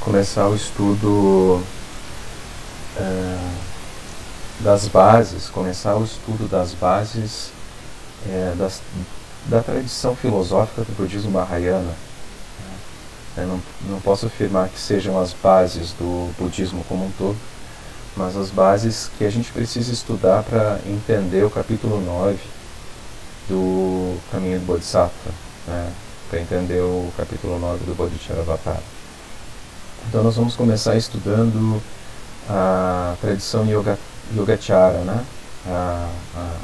começar o estudo é, das bases, começar o estudo das bases é, das, da tradição filosófica do budismo mahayana. Eu não, não posso afirmar que sejam as bases do budismo como um todo, mas as bases que a gente precisa estudar para entender o capítulo 9 do Caminho do Bodhisattva, né? para entender o capítulo 9 do Bodhicharavatar. Então nós vamos começar estudando a tradição yoga, Yogachara, né? A, a,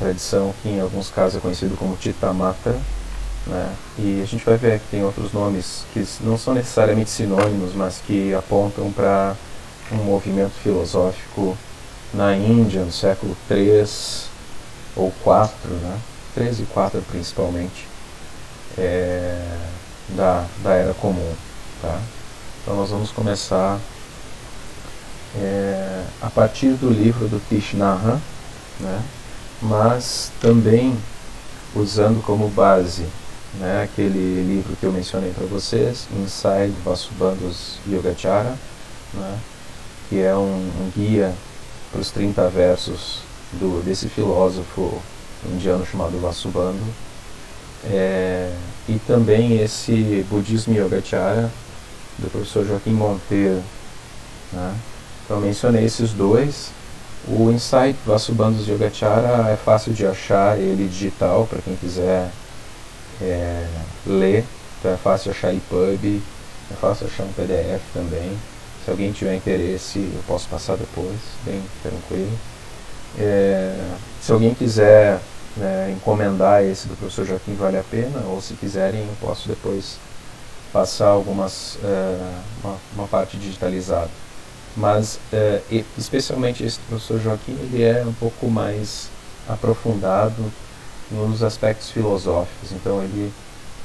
tradição que em alguns casos é conhecido como Chitamata, né? E a gente vai ver que tem outros nomes que não são necessariamente sinônimos, mas que apontam para um movimento filosófico na Índia no século 3 ou 4, né? 3 e 4 principalmente, é, da, da Era Comum. Tá? Então nós vamos começar é, a partir do livro do Tishnaha, né? mas também usando como base né, aquele livro que eu mencionei para vocês, Inside Vasubandhus Yogachara, né, que é um, um guia para os 30 versos do, desse filósofo indiano chamado Vasubandhu, é, e também esse Budismo Yogachara do professor Joaquim Monteiro. Né? Então mencionei esses dois. O Insight Vasubandhus Yogachara é fácil de achar ele digital para quem quiser é, ler. Então é fácil achar EPUB, é fácil achar um PDF também. Se alguém tiver interesse, eu posso passar depois, bem tranquilo. É, se alguém quiser né, encomendar esse do professor Joaquim, vale a pena, ou se quiserem, eu posso depois passar algumas, é, uma, uma parte digitalizada. Mas é, especialmente esse professor Joaquim ele é um pouco mais aprofundado nos aspectos filosóficos. Então ele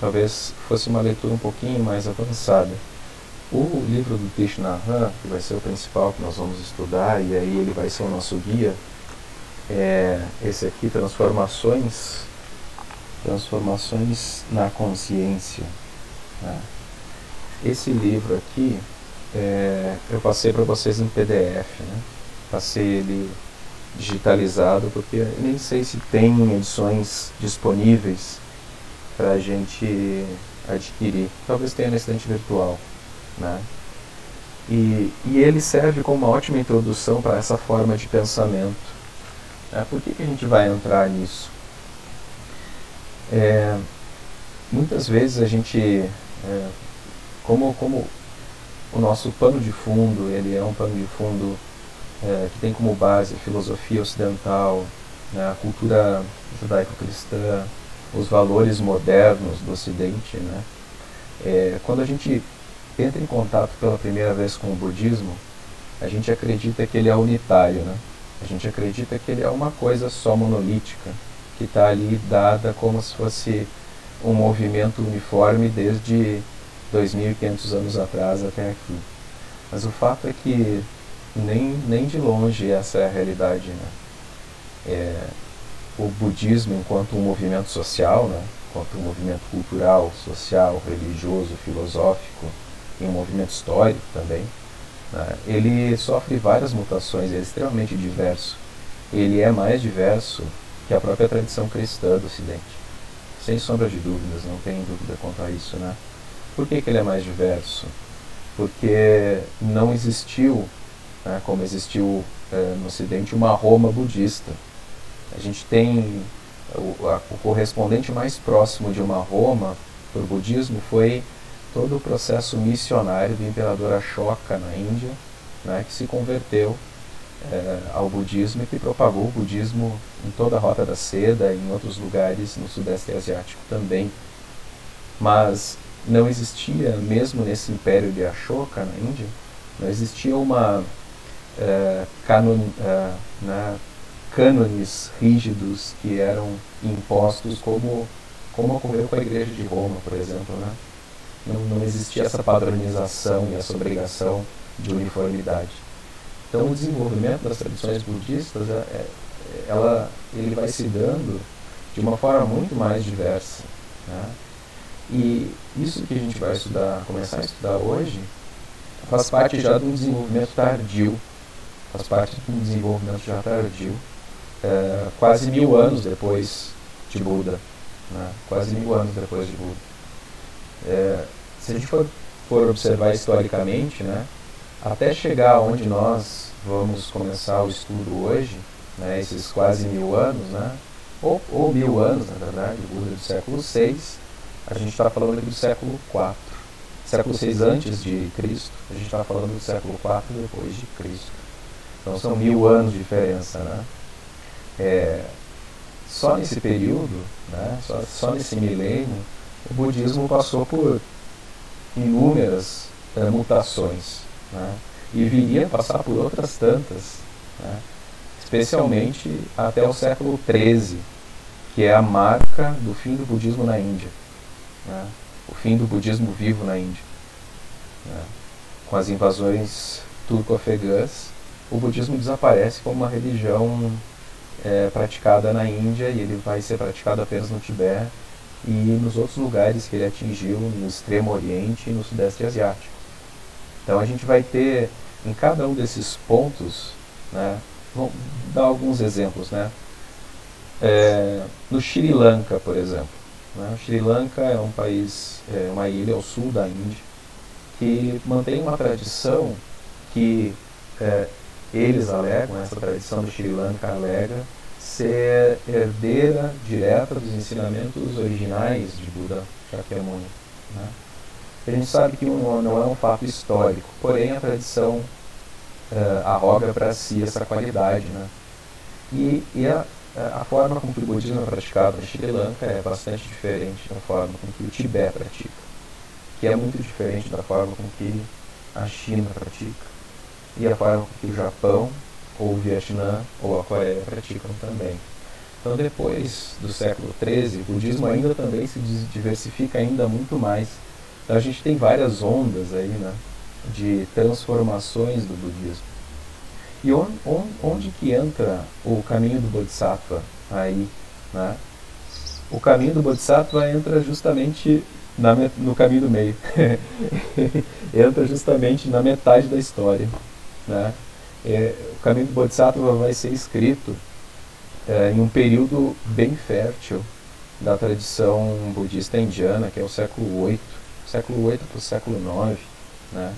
talvez fosse uma leitura um pouquinho mais avançada. O livro do Tishnahan que vai ser o principal que nós vamos estudar e aí ele vai ser o nosso guia é esse aqui transformações transformações na consciência né? Esse livro aqui é, eu passei para vocês em PDF, né? Passei ele digitalizado porque nem sei se tem edições disponíveis para a gente adquirir. Talvez tenha na estante virtual, né? E, e ele serve como uma ótima introdução para essa forma de pensamento. Né? Por que, que a gente vai entrar nisso? É, muitas vezes a gente, é, como, como o nosso pano de fundo, ele é um pano de fundo é, que tem como base a filosofia ocidental, né, a cultura judaico-cristã, os valores modernos do Ocidente. Né? É, quando a gente entra em contato pela primeira vez com o budismo, a gente acredita que ele é unitário, né? a gente acredita que ele é uma coisa só monolítica, que está ali dada como se fosse um movimento uniforme desde 2.500 anos atrás até aqui. Mas o fato é que nem, nem de longe essa é a realidade. Né? É, o budismo, enquanto um movimento social, né? enquanto um movimento cultural, social, religioso, filosófico e um movimento histórico também, né? ele sofre várias mutações, é extremamente diverso. Ele é mais diverso que a própria tradição cristã do Ocidente. Sem sombra de dúvidas, não tem dúvida quanto a isso, né? Por que, que ele é mais diverso? Porque não existiu, né, como existiu é, no Ocidente, uma Roma budista. A gente tem o, a, o correspondente mais próximo de uma Roma para o budismo foi todo o processo missionário do imperador Ashoka na Índia, né, que se converteu é, ao budismo e que propagou o budismo em toda a Rota da Seda e em outros lugares no Sudeste Asiático também. Mas não existia, mesmo nesse império de Ashoka na Índia, não existia uma é, canon, é, né, cânones rígidos que eram impostos como, como ocorreu com a Igreja de Roma, por exemplo. Né? Não, não existia essa padronização e essa obrigação de uniformidade. Então o desenvolvimento das tradições budistas, é, é ela, ele vai se dando de uma forma muito mais diversa. Né? E isso que a gente vai estudar, começar a estudar hoje, faz parte já de um desenvolvimento tardio, faz parte de um desenvolvimento já tardio, é, quase mil anos depois de Buda, né? quase mil anos depois de Buda. É, se a gente for, for observar historicamente, né, até chegar onde nós vamos começar o estudo hoje, né, esses quase mil anos, né, ou, ou mil anos, na verdade, Buda do século VI, a gente está falando aqui do século IV. Século VI antes de Cristo, a gente está falando do século IV depois de Cristo. Então são mil anos de diferença, né? É, só nesse período, né, só, só nesse milênio, o budismo passou por inúmeras é, mutações. Né, e viria a passar por outras tantas, né, especialmente até o século XIII, que é a marca do fim do budismo na Índia. Né, o fim do budismo vivo na Índia. Né, com as invasões turco-afegãs, o budismo desaparece como uma religião é, praticada na Índia e ele vai ser praticado apenas no Tibete e nos outros lugares que ele atingiu no Extremo Oriente e no Sudeste Asiático. Então a gente vai ter em cada um desses pontos, né, vamos dar alguns exemplos, né? É, no Sri Lanka, por exemplo. Né, Sri Lanka é um país, é uma ilha ao sul da Índia, que mantém uma tradição que é, eles alegam, essa tradição do Sri Lanka alega, ser herdeira direta dos ensinamentos originais de Buda Shakyamuni. Né? A gente sabe que não, não é um fato histórico, porém a tradição uh, arroga para si essa qualidade. Né? E, e a, a, forma como o budismo é praticado no Sri Lanka é bastante diferente da forma como que o Tibete pratica, que é muito diferente da forma como que a China pratica e a forma que o Japão, ou o Vietnã, ou a Coreia praticam também. Então, depois do século XIII, o budismo ainda também se diversifica ainda muito mais. Então, a gente tem várias ondas aí, né, de transformações do budismo. E onde, onde que entra o caminho do Bodhisattva aí, né? O caminho do Bodhisattva entra justamente na, no caminho do meio. entra justamente na metade da história. Né? É, o caminho do Bodhisattva vai ser escrito é, em um período bem fértil da tradição budista indiana, que é o século VIII, século VIII para o século IX, né?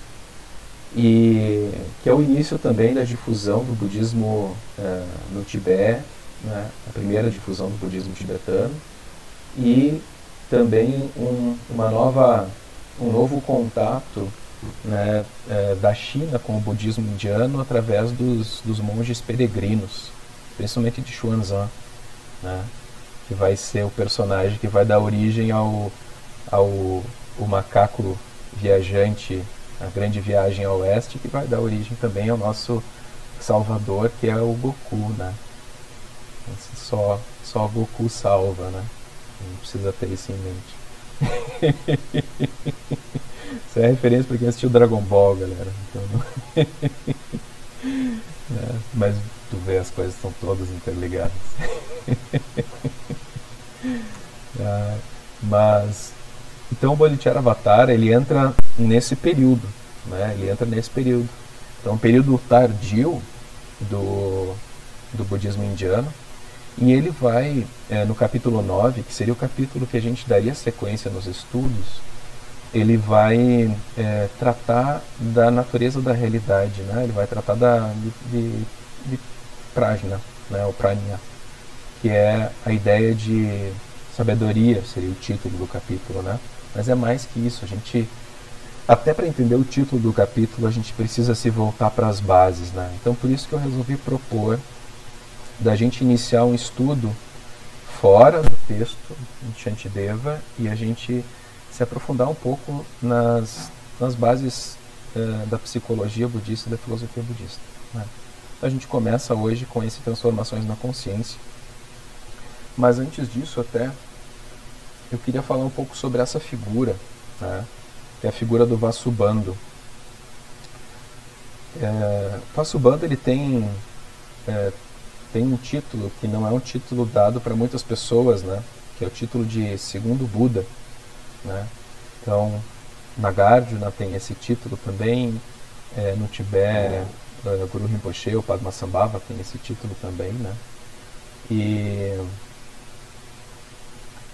E que é o início também da difusão do budismo é, no Tibete, né? a primeira difusão do budismo tibetano, e também um, uma nova, um novo contato né, é, da China com o budismo indiano através dos, dos monges peregrinos, principalmente de Xuanzang, né, que vai ser o personagem que vai dar origem ao, ao o macaco viajante, a grande viagem ao oeste, que vai dar origem também ao nosso salvador, que é o Goku, né? Só, só Goku salva, né? Não precisa ter isso em mente. Isso é referência para quem assistiu Dragon Ball, galera. Então, é, mas tu vê, as coisas estão todas interligadas. é, mas, então o Bodhichara Avatar, ele entra nesse período, né? Ele entra nesse período. Então, um período tardio do, do budismo indiano. E ele vai, é, no capítulo 9, que seria o capítulo que a gente daria sequência nos estudos, ele vai é, tratar da natureza da realidade, né? ele vai tratar da, de, de, prajna, né? o pranya, que é a ideia de sabedoria, seria o título do capítulo, né? Mas é mais que isso, a gente até para entender o título do capítulo, a gente precisa se voltar para as bases. Né? Então, por isso que eu resolvi propor da gente iniciar um estudo fora do texto de Shantideva e a gente se aprofundar um pouco nas, nas bases uh, da psicologia budista e da filosofia budista. Né? A gente começa hoje com esse Transformações na Consciência. Mas antes disso, até, eu queria falar um pouco sobre essa figura, né? que é a figura do Vasubandhu. É, ele tem, é, tem um título que não é um título dado para muitas pessoas, né? que é o título de segundo Buda. Né? Então, Nagarjuna tem esse título também, é, no Tibete, é, Guru Rinpoche, o Padmasambhava tem esse título também, né? E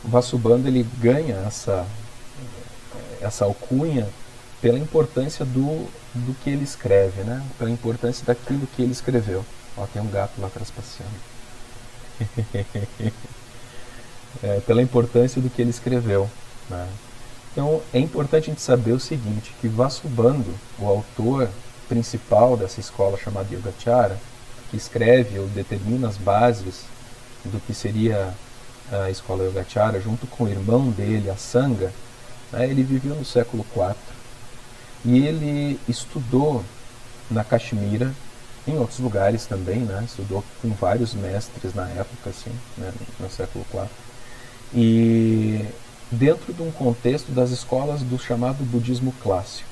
Vasubandhu ele ganha essa, essa alcunha pela importância do, do que ele escreve, né? Pela importância daquilo que ele escreveu. Ó, tem um gato lá atrás passeando. é, pela importância do que ele escreveu, né? Então é importante a gente saber o seguinte, que Vasubandhu, o autor principal dessa escola chamada Yogacara, que escreve ou determina as bases do que seria a escola Yogacara, junto com o irmão dele, a Sangha, né, ele viveu no século IV e ele estudou na Caxemira, em outros lugares também, né, estudou com vários mestres na época, assim, né, no século IV. E dentro de um contexto das escolas do chamado budismo clássico.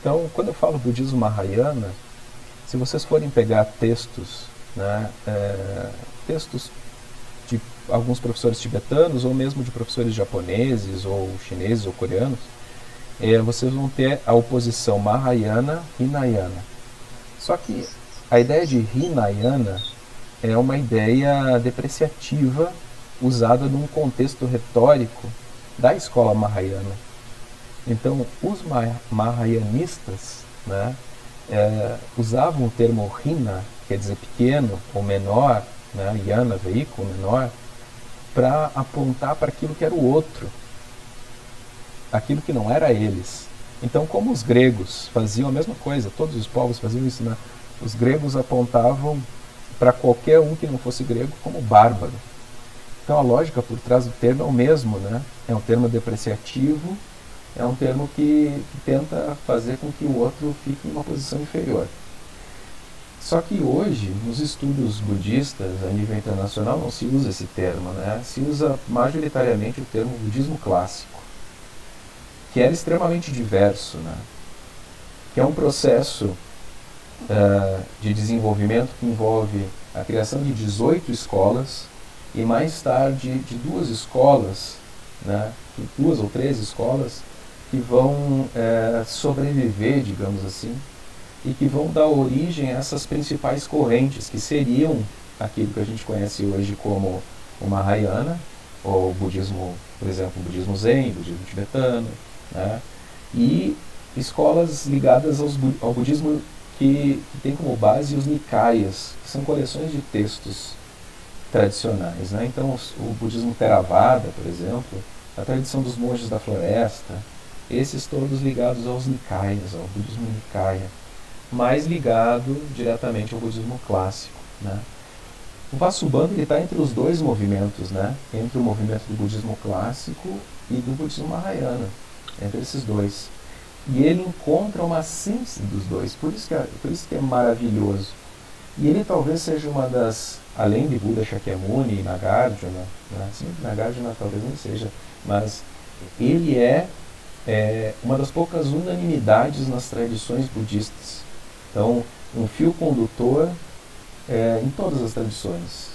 Então, quando eu falo budismo mahayana, se vocês forem pegar textos, né, é, textos alguns professores tibetanos ou mesmo de professores japoneses ou chineses ou coreanos, é, vocês vão ter a oposição Mahayana e Hinayana. Só que a ideia de Hinayana é uma ideia depreciativa usada num contexto retórico da escola Mahayana. Então, os Mahayanistas né, é, usavam o termo Hina, quer dizer pequeno ou menor, né, Yana, veículo menor, para apontar para aquilo que era o outro, aquilo que não era eles. Então, como os gregos faziam a mesma coisa, todos os povos faziam isso, né? os gregos apontavam para qualquer um que não fosse grego como bárbaro. Então a lógica por trás do termo é o mesmo, né? É um termo depreciativo, é um termo que, que tenta fazer com que o outro fique em uma posição inferior. Só que hoje, nos estudos budistas a nível internacional, não se usa esse termo, né? Se usa majoritariamente o termo budismo clássico, que era extremamente diverso, né? Que é um processo uh, de desenvolvimento que envolve a criação de 18 escolas e mais tarde de duas escolas, né, duas ou três escolas, que vão é, sobreviver, digamos assim, e que vão dar origem a essas principais correntes, que seriam aquilo que a gente conhece hoje como o Mahayana, ou o budismo, por exemplo, o budismo Zen, o budismo tibetano, né, e escolas ligadas aos, ao budismo que, que tem como base os Nikayas, que são coleções de textos tradicionais. Né? Então, o budismo Theravada, por exemplo, a tradição dos monges da floresta, esses todos ligados aos Nikayas, ao budismo Nikaya, mais ligado diretamente ao budismo clássico. Né? O Vasubandhu está entre os dois movimentos, né? entre o movimento do budismo clássico e do budismo Mahayana, entre esses dois. E ele encontra uma síntese dos dois, por isso que é, por isso que é maravilhoso. E ele talvez seja uma das além de Buda Shakyamuni e Nagarjuna, né? Sim, Nagarjuna talvez não seja, mas ele é, é uma das poucas unanimidades nas tradições budistas. Então, um fio condutor é, em todas as tradições.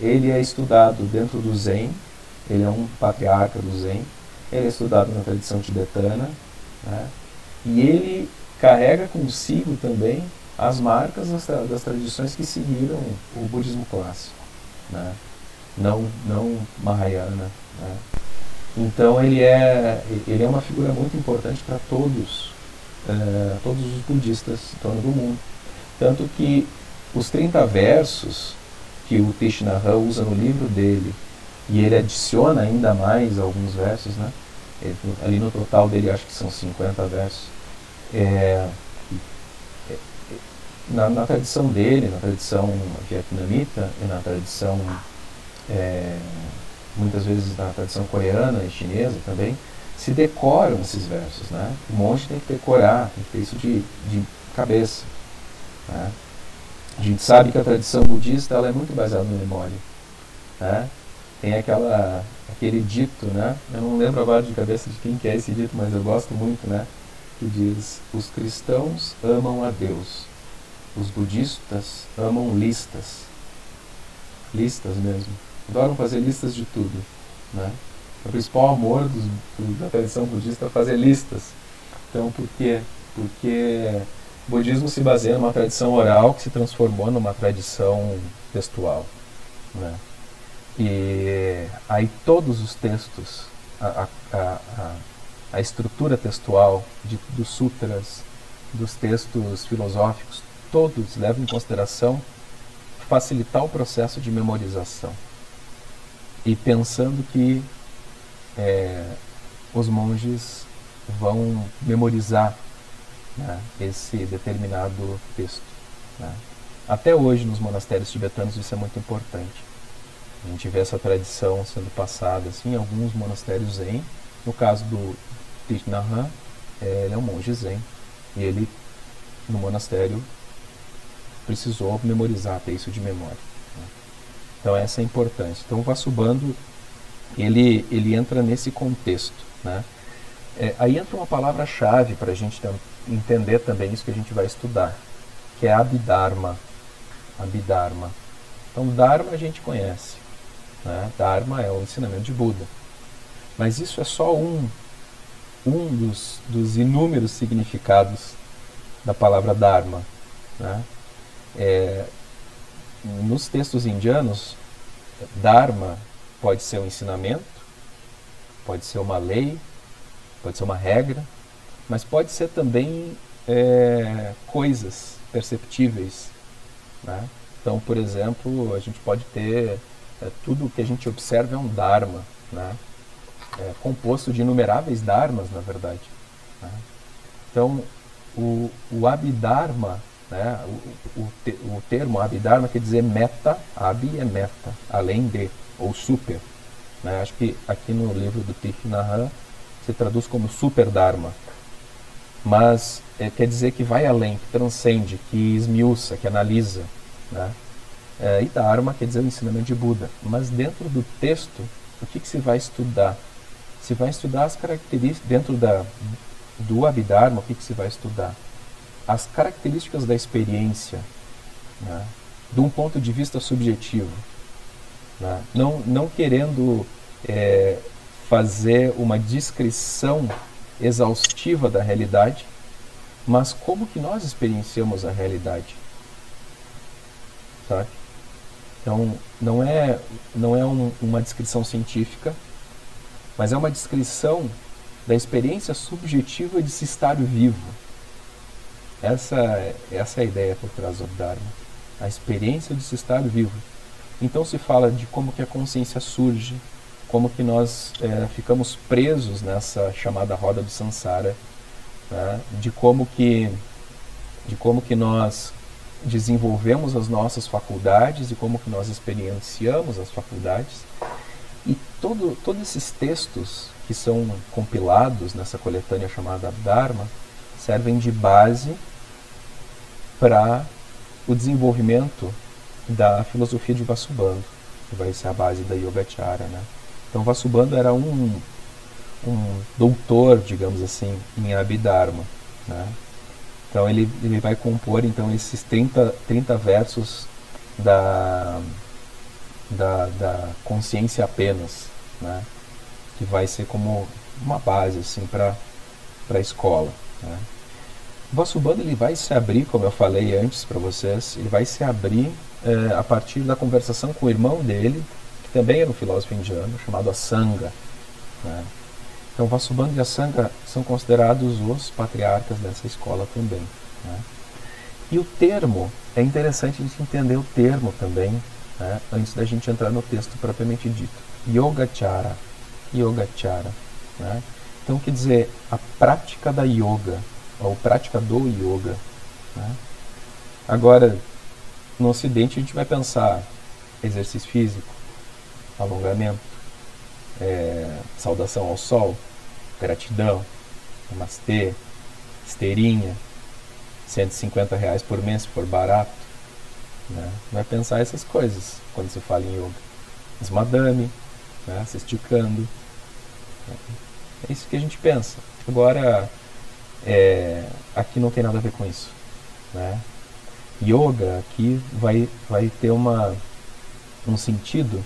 Ele é estudado dentro do Zen, ele é um patriarca do Zen, ele é estudado na tradição tibetana, né? e ele carrega consigo também as marcas das, das tradições que seguiram o budismo clássico, né? não, não Mahayana. Né? Então ele é, ele é uma figura muito importante para todos, é, todos os budistas em torno do mundo. Tanto que os 30 versos que o Tishnara usa no livro dele, e ele adiciona ainda mais alguns versos, né? Ele, ali no total dele acho que são 50 versos. É, na, na, tradição dele, na tradição vietnamita e na tradição, é, muitas vezes na tradição coreana e chinesa também, se decoram esses versos. Né? O monge tem que decorar, tem que ter isso de, de cabeça. Né? A gente sabe que a tradição budista ela é muito baseada na memória. Né? Tem aquela, aquele dito, né? eu não lembro agora de cabeça de quem que é esse dito, mas eu gosto muito, né? que diz, os cristãos amam a Deus, os budistas amam listas. Listas mesmo. Adoram fazer listas de tudo. Né? O principal amor dos, do, da tradição budista é fazer listas. Então, por quê? Porque o budismo se baseia numa tradição oral que se transformou numa tradição textual. Né? E aí todos os textos, a, a, a, a estrutura textual de, dos sutras, dos textos filosóficos, todos levam em consideração facilitar o processo de memorização. E pensando que é, os monges vão memorizar né, esse determinado texto. Né. Até hoje, nos monastérios tibetanos, isso é muito importante. A gente vê essa tradição sendo passada assim, em alguns monastérios zen. No caso do Thich Nhat ele é um monge zen. E ele, no monastério, precisou memorizar, ter isso de memória. Né. Então essa é a importância. Então o Vasubandhu, ele, ele entra nesse contexto. Né? É, aí entra uma palavra-chave para a gente entender também isso que a gente vai estudar, que é Abhidharma. Abhidharma. Então Dharma a gente conhece. Né? Dharma é o ensinamento de Buda. Mas isso é só um, um dos, dos inúmeros significados da palavra Dharma. Né? É, nos textos indianos, Dharma pode ser um ensinamento, pode ser uma lei, pode ser uma regra, mas pode ser também é, coisas perceptíveis. Né? Então, por exemplo, a gente pode ter é, tudo que a gente observa é um Dharma, né? é composto de inumeráveis Dharmas, na verdade. Né? Então, o, o Abhidharma né? O, o, o termo Abhidharma quer dizer meta, Abhi é meta, além de, ou super. Né? Acho que aqui no livro do Thich Nhat se traduz como super Dharma. Mas é, quer dizer que vai além, que transcende, que esmiuça, que analisa. Né? É, e Dharma quer dizer o ensinamento de Buda. Mas dentro do texto, o que, que se vai estudar? Se vai estudar as características, dentro da, do Abhidharma, o que, que se vai estudar? as características da experiência né, de um ponto de vista subjetivo, né, não, não querendo é, fazer uma descrição exaustiva da realidade, mas como que nós experienciamos a realidade, sabe? Então não é não é um, uma descrição científica, mas é uma descrição da experiência subjetiva de se estar vivo essa, essa é a ideia por trás do Dharma. A experiência de se estar vivo. Então se fala de como que a consciência surge, como que nós é, ficamos presos nessa chamada roda do samsara, né? de como que de como que nós desenvolvemos as nossas faculdades e como que nós experienciamos as faculdades. E todo, todos esses textos que são compilados nessa coletânea chamada Dharma servem de base para o desenvolvimento da filosofia de Vasubandhu, que vai ser a base da Yogacara. Né? Então Vasubandhu era um, um doutor, digamos assim, em Abhidharma. Né? Então ele, ele vai compor então esses 30, 30 versos da, da, da consciência apenas, né? que vai ser como uma base assim, para a escola. Né? Vasubandhu ele vai se abrir, como eu falei antes para vocês, ele vai se abrir é, a partir da conversação com o irmão dele, que também era um filósofo indiano, chamado Asanga. Né? Então, Vasubandhu e Asanga são considerados os patriarcas dessa escola também. Né? E o termo, é interessante a gente entender o termo também, né? antes da gente entrar no texto propriamente dito. Yogachara. Yogachara. Né? Então, quer dizer, a prática da yoga ou prática do yoga. Né? Agora, no Ocidente a gente vai pensar exercício físico, alongamento, é, saudação ao sol, gratidão, namastê, esteirinha, 150 reais por mês se for barato. Né? Vai pensar essas coisas quando se fala em yoga. As madame, né? se esticando. É isso que a gente pensa. Agora, é, aqui não tem nada a ver com isso. Né? Yoga aqui vai, vai ter uma, um sentido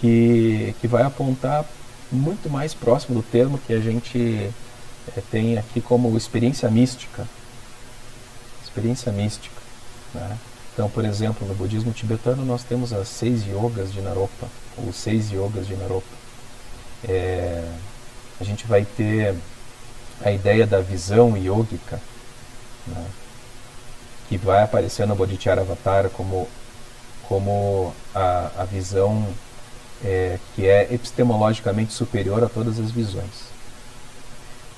que, que vai apontar muito mais próximo do termo que a gente é, tem aqui como experiência mística. Experiência mística. Né? Então, por exemplo, no budismo tibetano nós temos as seis yogas de Naropa, ou seis yogas de Naropa. É, a gente vai ter a ideia da visão yogica, né? Que vai aparecer no Bodhicharyavatara como, como a, a visão é, que é epistemologicamente superior a todas as visões.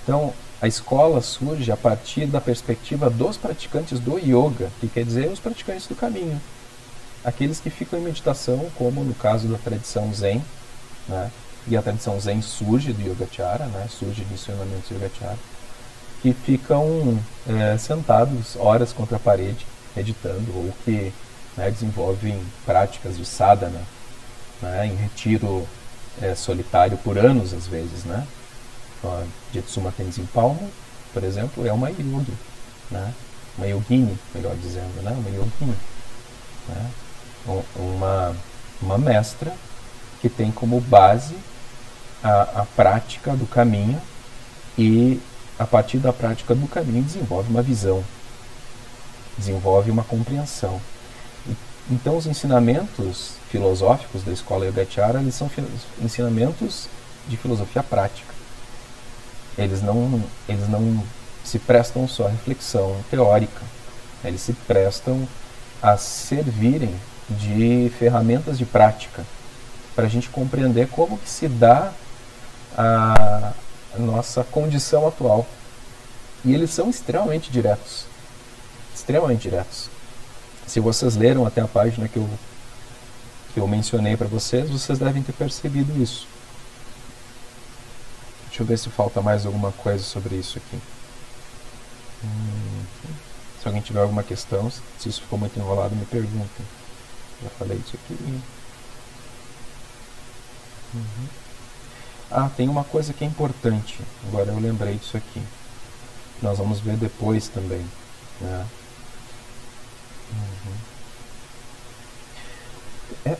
Então, a escola surge a partir da perspectiva dos praticantes do yoga, que quer dizer os praticantes do caminho. Aqueles que ficam em meditação, como no caso da tradição Zen, né? e a tradição Zen surge do Yogacara, né? surge do ensinamento do Yogacara, que ficam é, sentados horas contra a parede, meditando, ou que né, desenvolvem práticas de sadhana, né, em retiro é, solitário por anos às vezes. Né? A Jetsuma Tenzin por exemplo, é uma yogi, né? uma yogini, melhor dizendo, né? uma yogini. Né? Uma, uma mestra que tem como base a, a prática do caminho e a partir da prática do caminho, desenvolve uma visão, desenvolve uma compreensão. Então, os ensinamentos filosóficos da escola Yogacara eles são ensinamentos de filosofia prática. Eles não, eles não se prestam só à reflexão teórica, eles se prestam a servirem de ferramentas de prática para a gente compreender como que se dá a, nossa condição atual. E eles são extremamente diretos. Extremamente diretos. Se vocês leram até a página que eu, que eu mencionei para vocês, vocês devem ter percebido isso. Deixa eu ver se falta mais alguma coisa sobre isso aqui. Hum, se alguém tiver alguma questão, se isso ficou muito enrolado, me perguntem. Já falei isso aqui. Uhum. Ah, tem uma coisa que é importante. Agora eu lembrei disso aqui. Nós vamos ver depois também. Né? Uhum. É,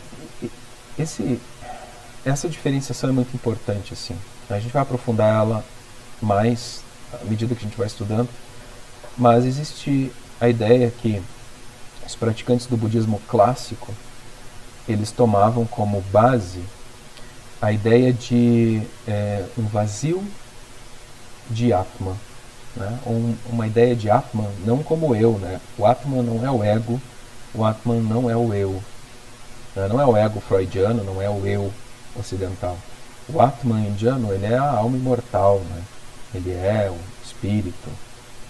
esse, essa diferenciação é muito importante. Assim. A gente vai aprofundar ela mais à medida que a gente vai estudando. Mas existe a ideia que os praticantes do budismo clássico eles tomavam como base a ideia de é, um vazio de Atman. Né? Um, uma ideia de Atman não como eu. Né? O Atman não é o ego, o Atman não é o eu. Né? Não é o ego freudiano, não é o eu ocidental. O Atman indiano ele é a alma imortal, né? ele é o espírito,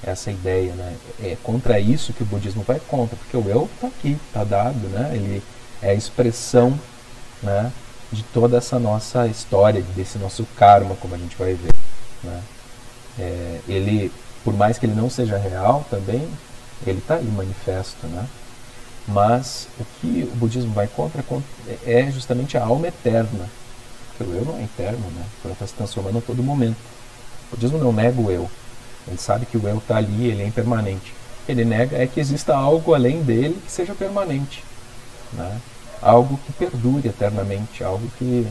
essa ideia. Né? É contra isso que o budismo vai contra, porque o eu está aqui, está dado, né? ele é a expressão né, de toda essa nossa história, desse nosso karma, como a gente vai ver. Né? É, ele, por mais que ele não seja real também, ele está aí manifesto. Né? Mas o que o budismo vai contra é justamente a alma eterna. Porque o eu não é eterno, né? Ela está se transformando a todo momento. O budismo não nega o eu. Ele sabe que o eu está ali, ele é impermanente. Ele nega é que exista algo além dele que seja permanente. Né? Algo que perdure eternamente, algo que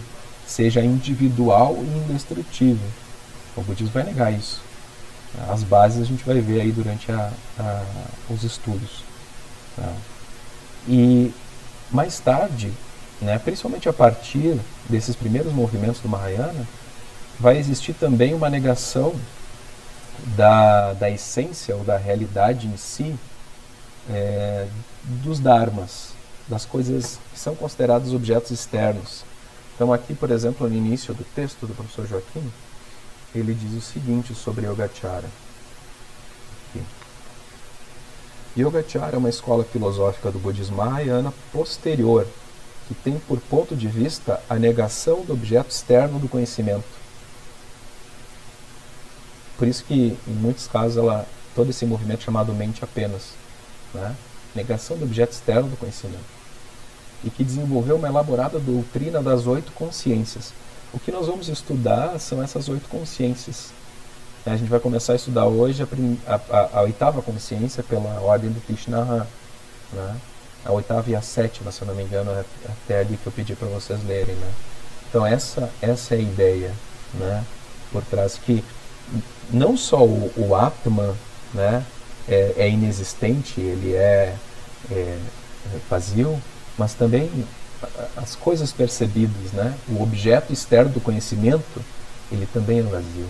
seja individual e indestrutível. O budismo vai negar isso. As bases a gente vai ver aí durante a, a, os estudos. Tá? E mais tarde, né, principalmente a partir desses primeiros movimentos do Mahayana, vai existir também uma negação da, da essência ou da realidade em si é, dos dharmas, das coisas que são considerados objetos externos. Então, aqui, por exemplo, no início do texto do professor Joaquim, ele diz o seguinte sobre Yogachara. Aqui. Yogachara é uma escola filosófica do budismo mahayana posterior, que tem por ponto de vista a negação do objeto externo do conhecimento. Por isso que, em muitos casos, ela, todo esse movimento é chamado mente apenas. Né? Negação do objeto externo do conhecimento, e que desenvolveu uma elaborada doutrina das oito consciências. O que nós vamos estudar são essas oito consciências. A gente vai começar a estudar hoje a, a, a oitava consciência pela ordem do Krishna, né? a oitava e a sétima, se eu não me engano, é até ali que eu pedi para vocês lerem. Né? Então essa, essa é a ideia né, por trás que não só o, o Atman né, é, é, inexistente, ele é, é, vazio, mas também as coisas percebidas, né, o objeto externo do conhecimento, ele também é vazio.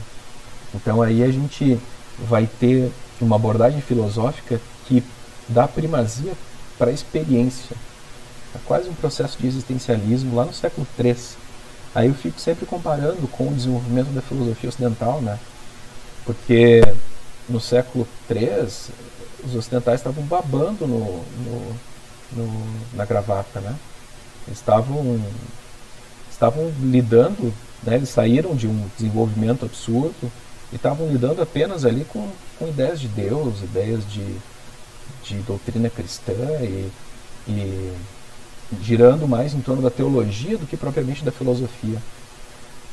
Então aí a gente vai ter uma abordagem filosófica que dá primazia para a experiência. É quase um processo de existencialismo lá no século III. Aí eu fico sempre comparando com o desenvolvimento da filosofia ocidental, né? Porque no século III os ocidentais estavam babando no, no, no, na gravata, né? Estavam, estavam lidando, né? eles saíram de um desenvolvimento absurdo e estavam lidando apenas ali com, com ideias de Deus, ideias de, de doutrina cristã e, e girando mais em torno da teologia do que propriamente da filosofia.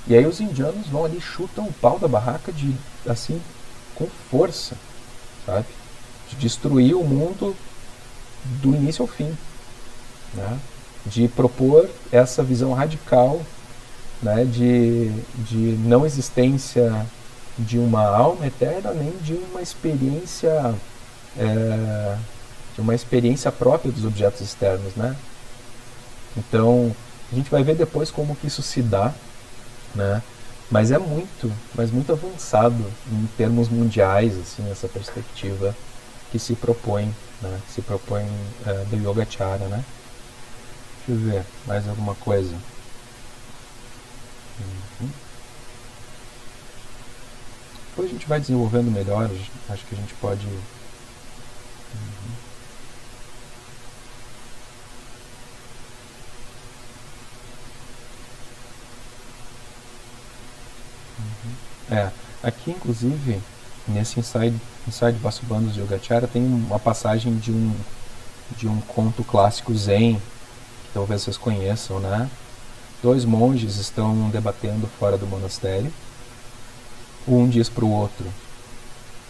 E aí os indianos vão ali chutam o pau da barraca de assim com força, sabe? De destruir o mundo do início ao fim, né? De propor essa visão radical, né? De, de não existência de uma alma eterna nem de uma experiência é, de uma experiência própria dos objetos externos, né? Então, a gente vai ver depois como que isso se dá, né? Mas é muito, mas muito avançado em termos mundiais, assim, essa perspectiva que se propõe, né? Que se propõe é, do Yogacara, né? Deixa eu ver, mais alguma coisa. Uhum. Depois a gente vai desenvolvendo melhor, acho que a gente pode É, aqui inclusive, nesse Inside, Inside Vasubandos de Yogacharya tem uma passagem de um, de um conto clássico Zen, que talvez vocês conheçam, né? Dois monges estão debatendo fora do monastério. Um diz para o outro: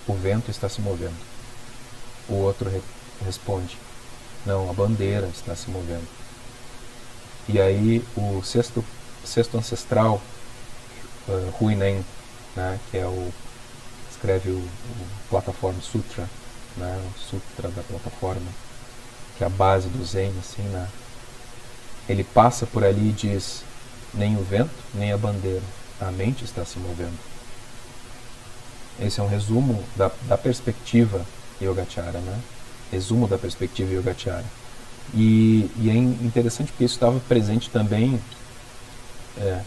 O vento está se movendo. O outro re responde: Não, a bandeira está se movendo. E aí o sexto, sexto ancestral, uh, Huinen, né, que é o escreve o, o plataforma sutra, né, o sutra da plataforma, que é a base do Zen, assim, né, ele passa por ali e diz nem o vento nem a bandeira, a mente está se movendo. Esse é um resumo da, da perspectiva Yogacara, né? Resumo da perspectiva Yogacara. E, e é interessante porque isso estava presente também. É,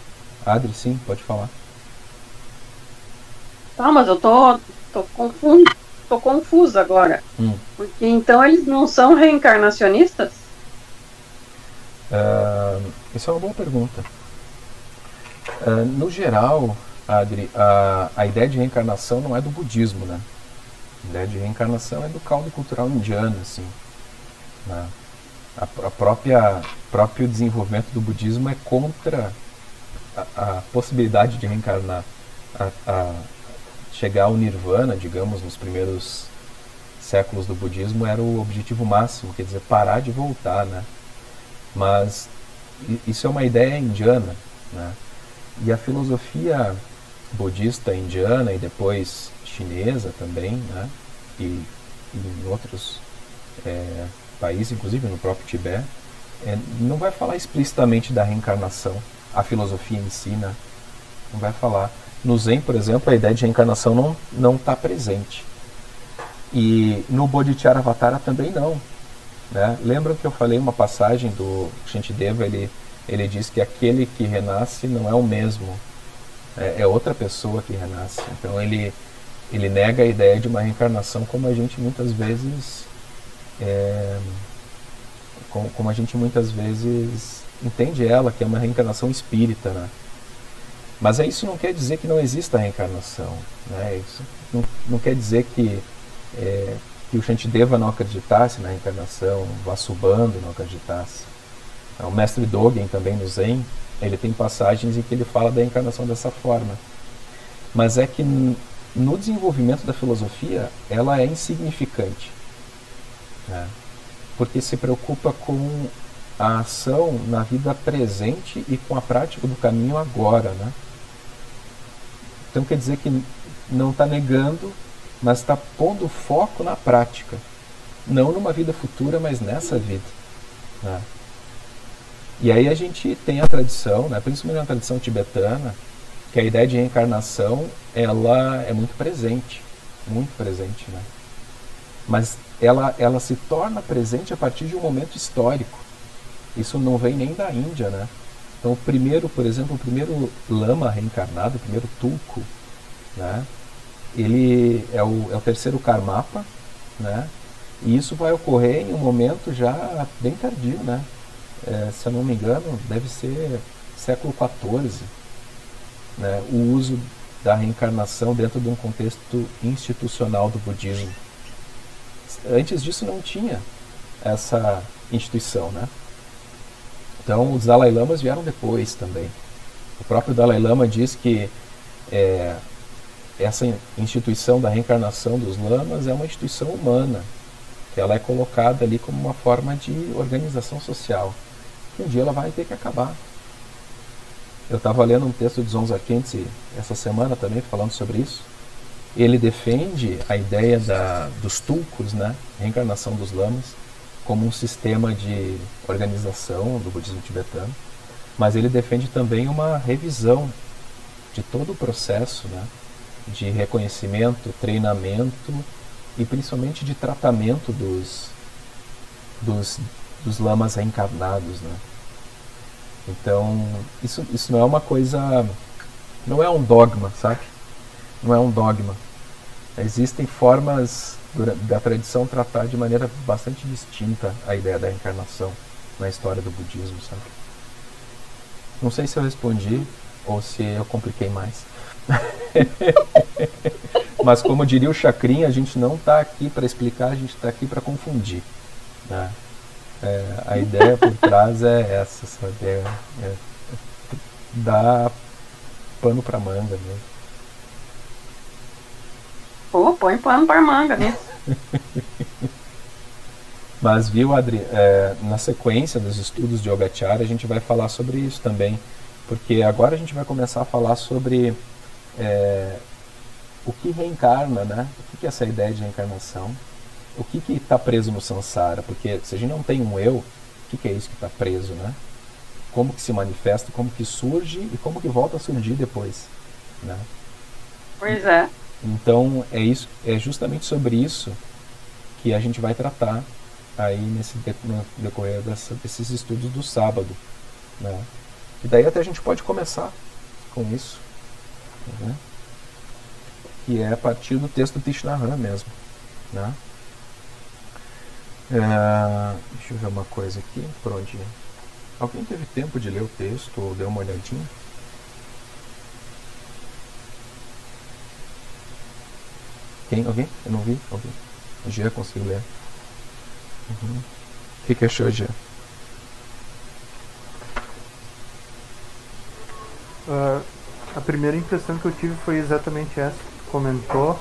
Adri, sim, pode falar. Tá, mas eu tô, tô, confuso, tô confusa agora. Hum. Porque então eles não são reencarnacionistas? Uh, isso é uma boa pergunta. Uh, no geral, Adri, a, a ideia de reencarnação não é do budismo, né? A ideia de reencarnação é do caldo cultural indiano, assim. Né? A, a própria próprio desenvolvimento do budismo é contra a, a possibilidade de reencarnar. A, a, chegar ao nirvana, digamos, nos primeiros séculos do budismo era o objetivo máximo, quer dizer, parar de voltar, né? Mas isso é uma ideia indiana, né? E a filosofia budista indiana e depois chinesa também, né? E, e em outros é, países, inclusive no próprio Tibete, é, não vai falar explicitamente da reencarnação. A filosofia ensina, né? não vai falar. No Zen, por exemplo, a ideia de reencarnação não não está presente. E no Bodhicharyavatara também não. Né? Que eu falei uma passagem do Shantideva, ele, ele diz que aquele que renasce não é o mesmo, é, é outra pessoa que renasce. Então ele, ele nega a ideia de uma reencarnação como a gente muitas vezes é, como, como a gente muitas vezes entende ela, que é uma reencarnação espírita, né? Mas isso não quer dizer que não exista reencarnação. Né? Isso não, não quer dizer que, é, que o Shantideva não acreditasse na reencarnação, o Vasubandhu não acreditasse. O mestre Dogen também no Zen, ele tem passagens em que ele fala da reencarnação dessa forma. Mas é que no desenvolvimento da filosofia ela é insignificante. Né? Porque se preocupa com a ação na vida presente e com a prática do caminho agora, né? Então quer dizer que não está negando, mas está pondo foco na prática, não numa vida futura, mas nessa vida. Né? E aí a gente tem a tradição, né, principalmente na tradição tibetana, que a ideia de reencarnação ela é muito presente, muito presente, né? Mas ela, ela se torna presente a partir de um momento histórico. Isso não vem nem da Índia, né? Então, o primeiro, por exemplo, o primeiro lama reencarnado, o primeiro tulku, né? Ele é o, é o terceiro karmapa, né? E isso vai ocorrer em um momento já bem tardio, né? É, se eu não me engano, deve ser século XIV, né? O uso da reencarnação dentro de um contexto institucional do budismo. Antes disso não tinha essa instituição, né? Então os Dalai Lamas vieram depois também. O próprio Dalai Lama diz que é, essa instituição da reencarnação dos lamas é uma instituição humana, que ela é colocada ali como uma forma de organização social. Um dia ela vai ter que acabar. Eu estava lendo um texto de Zonza Kentse essa semana também falando sobre isso. Ele defende a ideia da, dos tulkus, né, reencarnação dos lamas, como um sistema de organização do budismo tibetano, mas ele defende também uma revisão de todo o processo, né, de reconhecimento, treinamento e principalmente de tratamento dos, dos, dos lamas reencarnados. Né? Então, isso, isso não é uma coisa. Não é um dogma, sabe? Não é um dogma. Existem formas da tradição tratar de maneira bastante distinta a ideia da reencarnação na história do budismo, sabe? Não sei se eu respondi ou se eu compliquei mais. Mas como diria o Chacrin, a gente não está aqui para explicar, a gente está aqui para confundir. Né? É, a ideia por trás é essa, sabe? É, é dar pano para manga mesmo. Pô, põe pano para manga mesmo. Mas viu, Adri, é, na sequência dos estudos de Yogacara, a gente vai falar sobre isso também. Porque agora a gente vai começar a falar sobre é, o que reencarna, né? O que é essa ideia de reencarnação? O que está preso no samsara? Porque se a gente não tem um eu, o que, que é isso que está preso, né? Como que se manifesta, como que surge e como que volta a surgir depois, né? Pois é. Então é isso, é justamente sobre isso que a gente vai tratar aí nesse no decorrer dessa, desses estudos do sábado, né? E daí até a gente pode começar com isso né? que é a partir do texto do Tishnahan mesmo. Né? É, deixa eu ver uma coisa aqui, por onde. Alguém teve tempo de ler o texto ou deu uma olhadinha? Quem? Alguém? Eu não vi? Alguém? Gia conseguiu ler. Uhum. O que, que achou, Gia? Uh, a primeira impressão que eu tive foi exatamente essa que tu comentou,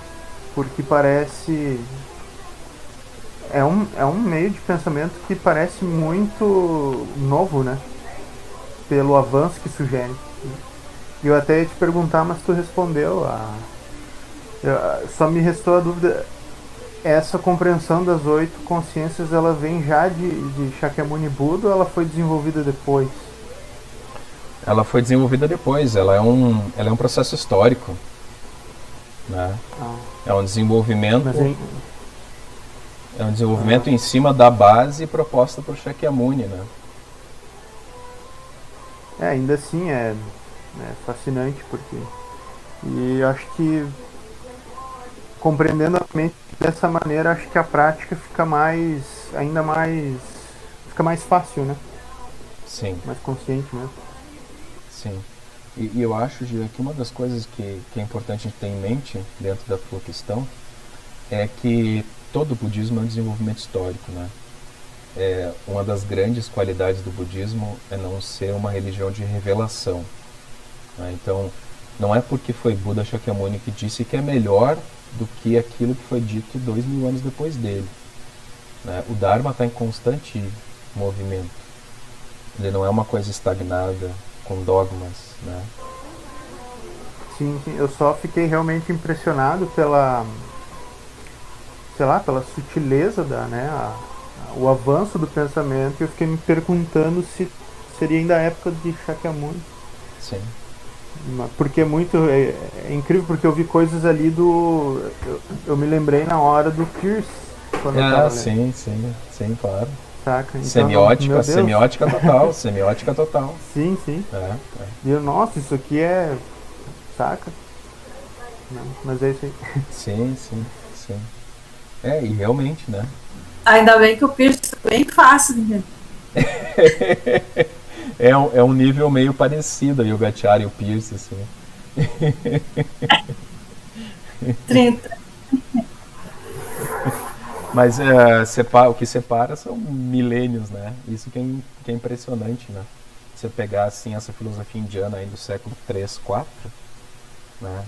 porque parece. É um, é um meio de pensamento que parece muito novo, né? Pelo avanço que sugere. E eu até ia te perguntar, mas tu respondeu. A... Só me restou a dúvida. Essa compreensão das oito consciências, ela vem já de, de Shakyamuni Buda ou ela foi desenvolvida depois? ela foi desenvolvida depois. Ela é um, ela é um processo histórico. Né? Ah. É um desenvolvimento. É um desenvolvimento ah. em cima da base proposta por Shakyamuni, né? É, ainda assim é, é fascinante porque e acho que compreendendo a mente dessa maneira, acho que a prática fica mais ainda mais fica mais fácil, né? Sim. Mais consciente mesmo. Sim. E, e, eu acho, Gia, que uma das coisas que, que é importante a gente ter em mente dentro da tua questão é que todo o budismo é um desenvolvimento histórico, né? É, uma das grandes qualidades do budismo é não ser uma religião de revelação. Né? Então, não é porque foi Buda Shakyamuni que disse que é melhor do que aquilo que foi dito dois mil anos depois dele. Né? O Dharma está em constante movimento. Ele não é uma coisa estagnada com dogmas, né? Sim, sim, eu só fiquei realmente impressionado pela sei lá, pela sutileza da, né, a, o avanço do pensamento e eu fiquei me perguntando se seria ainda a época de Shakyamuni. Sim. Porque é muito. É, é, incrível porque eu vi coisas ali do. Eu, eu me lembrei na hora do Pierce. Quando ah, eu tava sim, sim, sim, claro. Saca? Então, semiótica, semiótica total, semiótica total. Sim, sim. É, é. E eu, nossa, isso aqui é. Saca? Não, mas é isso aí. Sim, sim, sim. É, e realmente, né? Ainda bem que o Pierce é bem fácil entender. é, um, é um nível meio parecido aí o Gatiara e o Pierce, assim. 30. Mas é, separa, o que separa são milênios, né? Isso que é, que é, impressionante, né? Você pegar assim essa filosofia indiana aí do século 3, 4, né?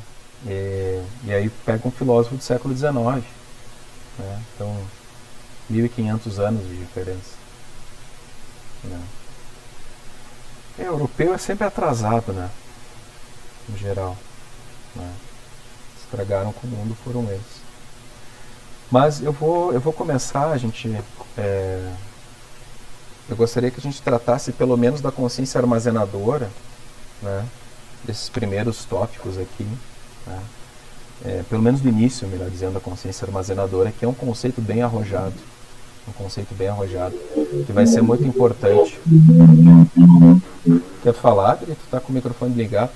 E, e aí pega um filósofo do século 19, né? Então, 1500 anos de diferença. Né? É, europeu é sempre atrasado, né? No geral. Né? Estragaram com o mundo foram eles. Mas eu vou, eu vou começar, a gente. É, eu gostaria que a gente tratasse pelo menos da consciência armazenadora, né? Desses primeiros tópicos aqui. Né? É, pelo menos do início, melhor dizendo, da consciência armazenadora, que é um conceito bem arrojado um conceito bem arrojado, que vai ser muito importante. Quer falar, Adri? Tu tá com o microfone ligado?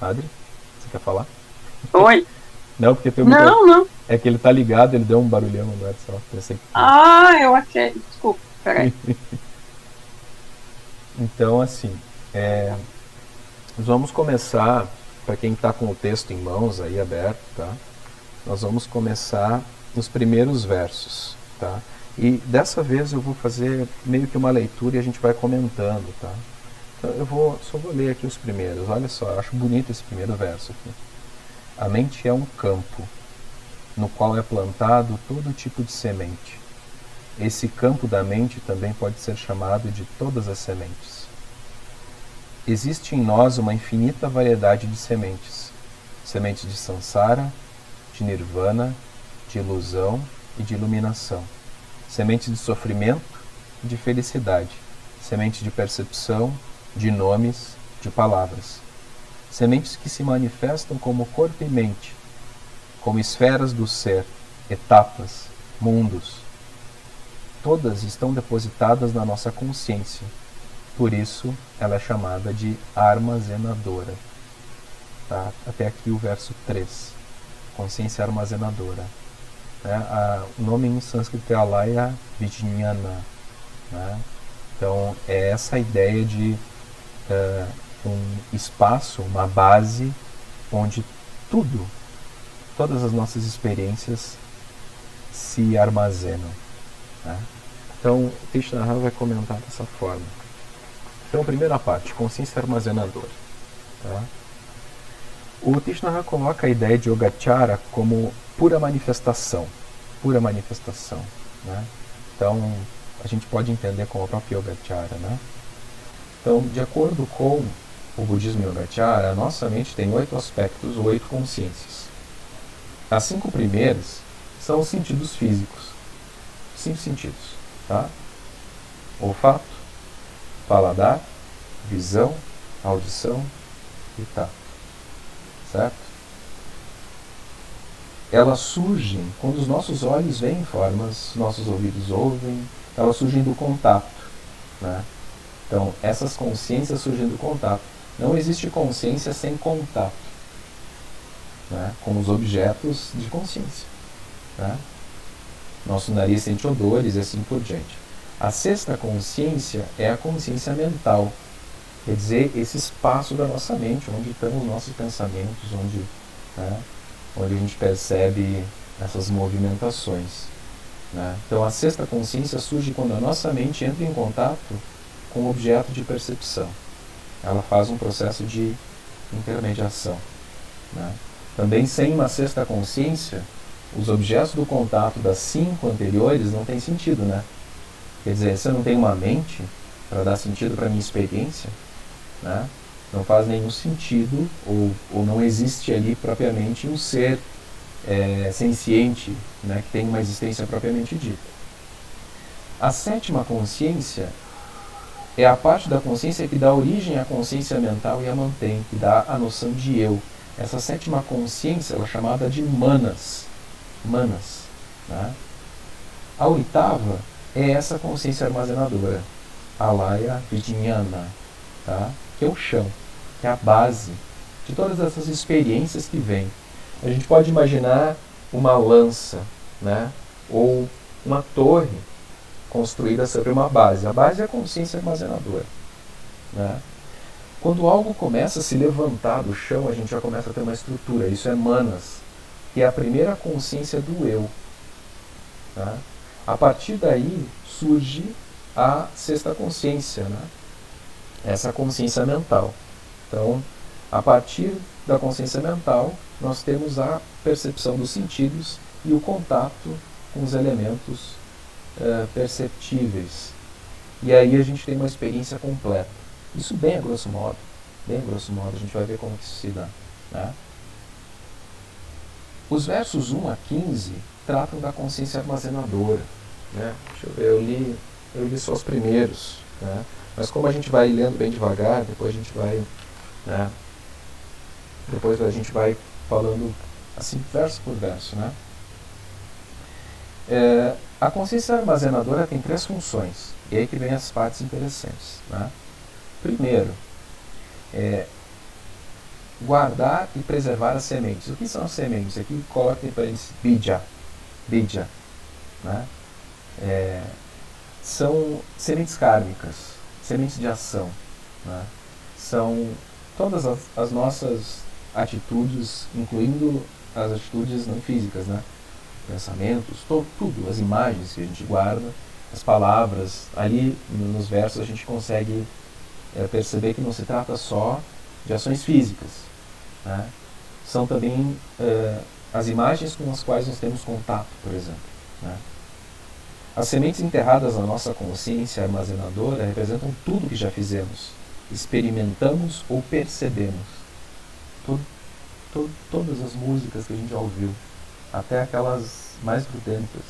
Adri, você quer falar? Oi. Não, porque tem um Não, não. É que ele tá ligado, ele deu um barulhão no é só. Pensei que... Ah, eu achei. Desculpa, peraí. então, assim, é... nós vamos começar, para quem está com o texto em mãos aí aberto, tá? Nós vamos começar nos primeiros versos, tá? E dessa vez eu vou fazer meio que uma leitura e a gente vai comentando, tá? Então eu vou só vou ler aqui os primeiros. Olha só, eu acho bonito esse primeiro verso aqui. A mente é um campo no qual é plantado todo tipo de semente. Esse campo da mente também pode ser chamado de todas as sementes. Existe em nós uma infinita variedade de sementes: sementes de sansara, de nirvana, de ilusão e de iluminação, semente de sofrimento de felicidade, semente de percepção, de nomes, de palavras, sementes que se manifestam como corpo e mente, como esferas do ser, etapas, mundos. Todas estão depositadas na nossa consciência. Por isso, ela é chamada de armazenadora. Tá? Até aqui o verso 3 consciência armazenadora. Né? A, o nome em sânscrito é Alaya Vijnana. Né? Então, é essa ideia de uh, um espaço, uma base, onde tudo, todas as nossas experiências se armazenam. Né? Então, Tishnara vai comentar dessa forma. Então, primeira parte, consciência armazenadora. Tá? O Tishnara coloca a ideia de Yogachara como pura manifestação, pura manifestação. Né? Então, a gente pode entender como o próprio Yogachara. Né? Então, de acordo com o budismo Yogachara, a nossa mente tem oito aspectos, oito consciências. As cinco primeiras são os sentidos físicos. Cinco sentidos. Tá? Olfato, paladar, visão, audição e tato certo? Elas surgem quando os nossos olhos veem formas, nossos ouvidos ouvem, elas surgem do contato. Né? Então, essas consciências surgem do contato. Não existe consciência sem contato né? com os objetos de consciência. Né? Nosso nariz sente odores e assim por diante. A sexta consciência é a consciência mental, Quer dizer, esse espaço da nossa mente, onde estão os nossos pensamentos, onde, né, onde a gente percebe essas movimentações. Né? Então, a sexta consciência surge quando a nossa mente entra em contato com o objeto de percepção. Ela faz um processo de intermediação. Né? Também, sem uma sexta consciência, os objetos do contato das cinco anteriores não tem sentido, né? Quer dizer, se eu não tenho uma mente para dar sentido para minha experiência, né? Não faz nenhum sentido ou, ou não existe ali propriamente um ser é, senciente, né? Que tem uma existência propriamente dita. A sétima consciência é a parte da consciência que dá origem à consciência mental e a mantém, que dá a noção de eu. Essa sétima consciência é chamada de manas. Manas. Né? A oitava é essa consciência armazenadora, a Laya Vijnana, tá? Que é o chão, que é a base de todas essas experiências que vêm. A gente pode imaginar uma lança, né? ou uma torre construída sobre uma base. A base é a consciência armazenadora. Né? Quando algo começa a se levantar do chão, a gente já começa a ter uma estrutura. Isso é manas, que é a primeira consciência do eu. Tá? A partir daí surge a sexta consciência, né? Essa consciência mental. Então, a partir da consciência mental, nós temos a percepção dos sentidos e o contato com os elementos uh, perceptíveis. E aí a gente tem uma experiência completa. Isso bem a grosso modo. Bem a grosso modo, a gente vai ver como que isso se dá. Né? Os versos 1 a 15 tratam da consciência armazenadora. Né? Deixa eu ver, eu li, eu li só os primeiros. Né? Mas como a gente vai lendo bem devagar, depois a gente vai. Né? Depois a gente vai falando assim, verso por verso. Né? É, a consciência armazenadora tem três funções, e aí que vem as partes interessantes. Né? Primeiro, é guardar e preservar as sementes. O que são as sementes? Aqui coloca para eles bija, né? É, são sementes kármicas, sementes de ação. Né? São todas as, as nossas atitudes, incluindo as atitudes não físicas, né? pensamentos, to, tudo, as imagens que a gente guarda, as palavras. Ali nos versos a gente consegue é, perceber que não se trata só de ações físicas. Né? São também é, as imagens com as quais nós temos contato, por exemplo. Né? As sementes enterradas na nossa consciência armazenadora representam tudo que já fizemos, experimentamos ou percebemos. Todas as músicas que a gente já ouviu, até aquelas mais grudentas.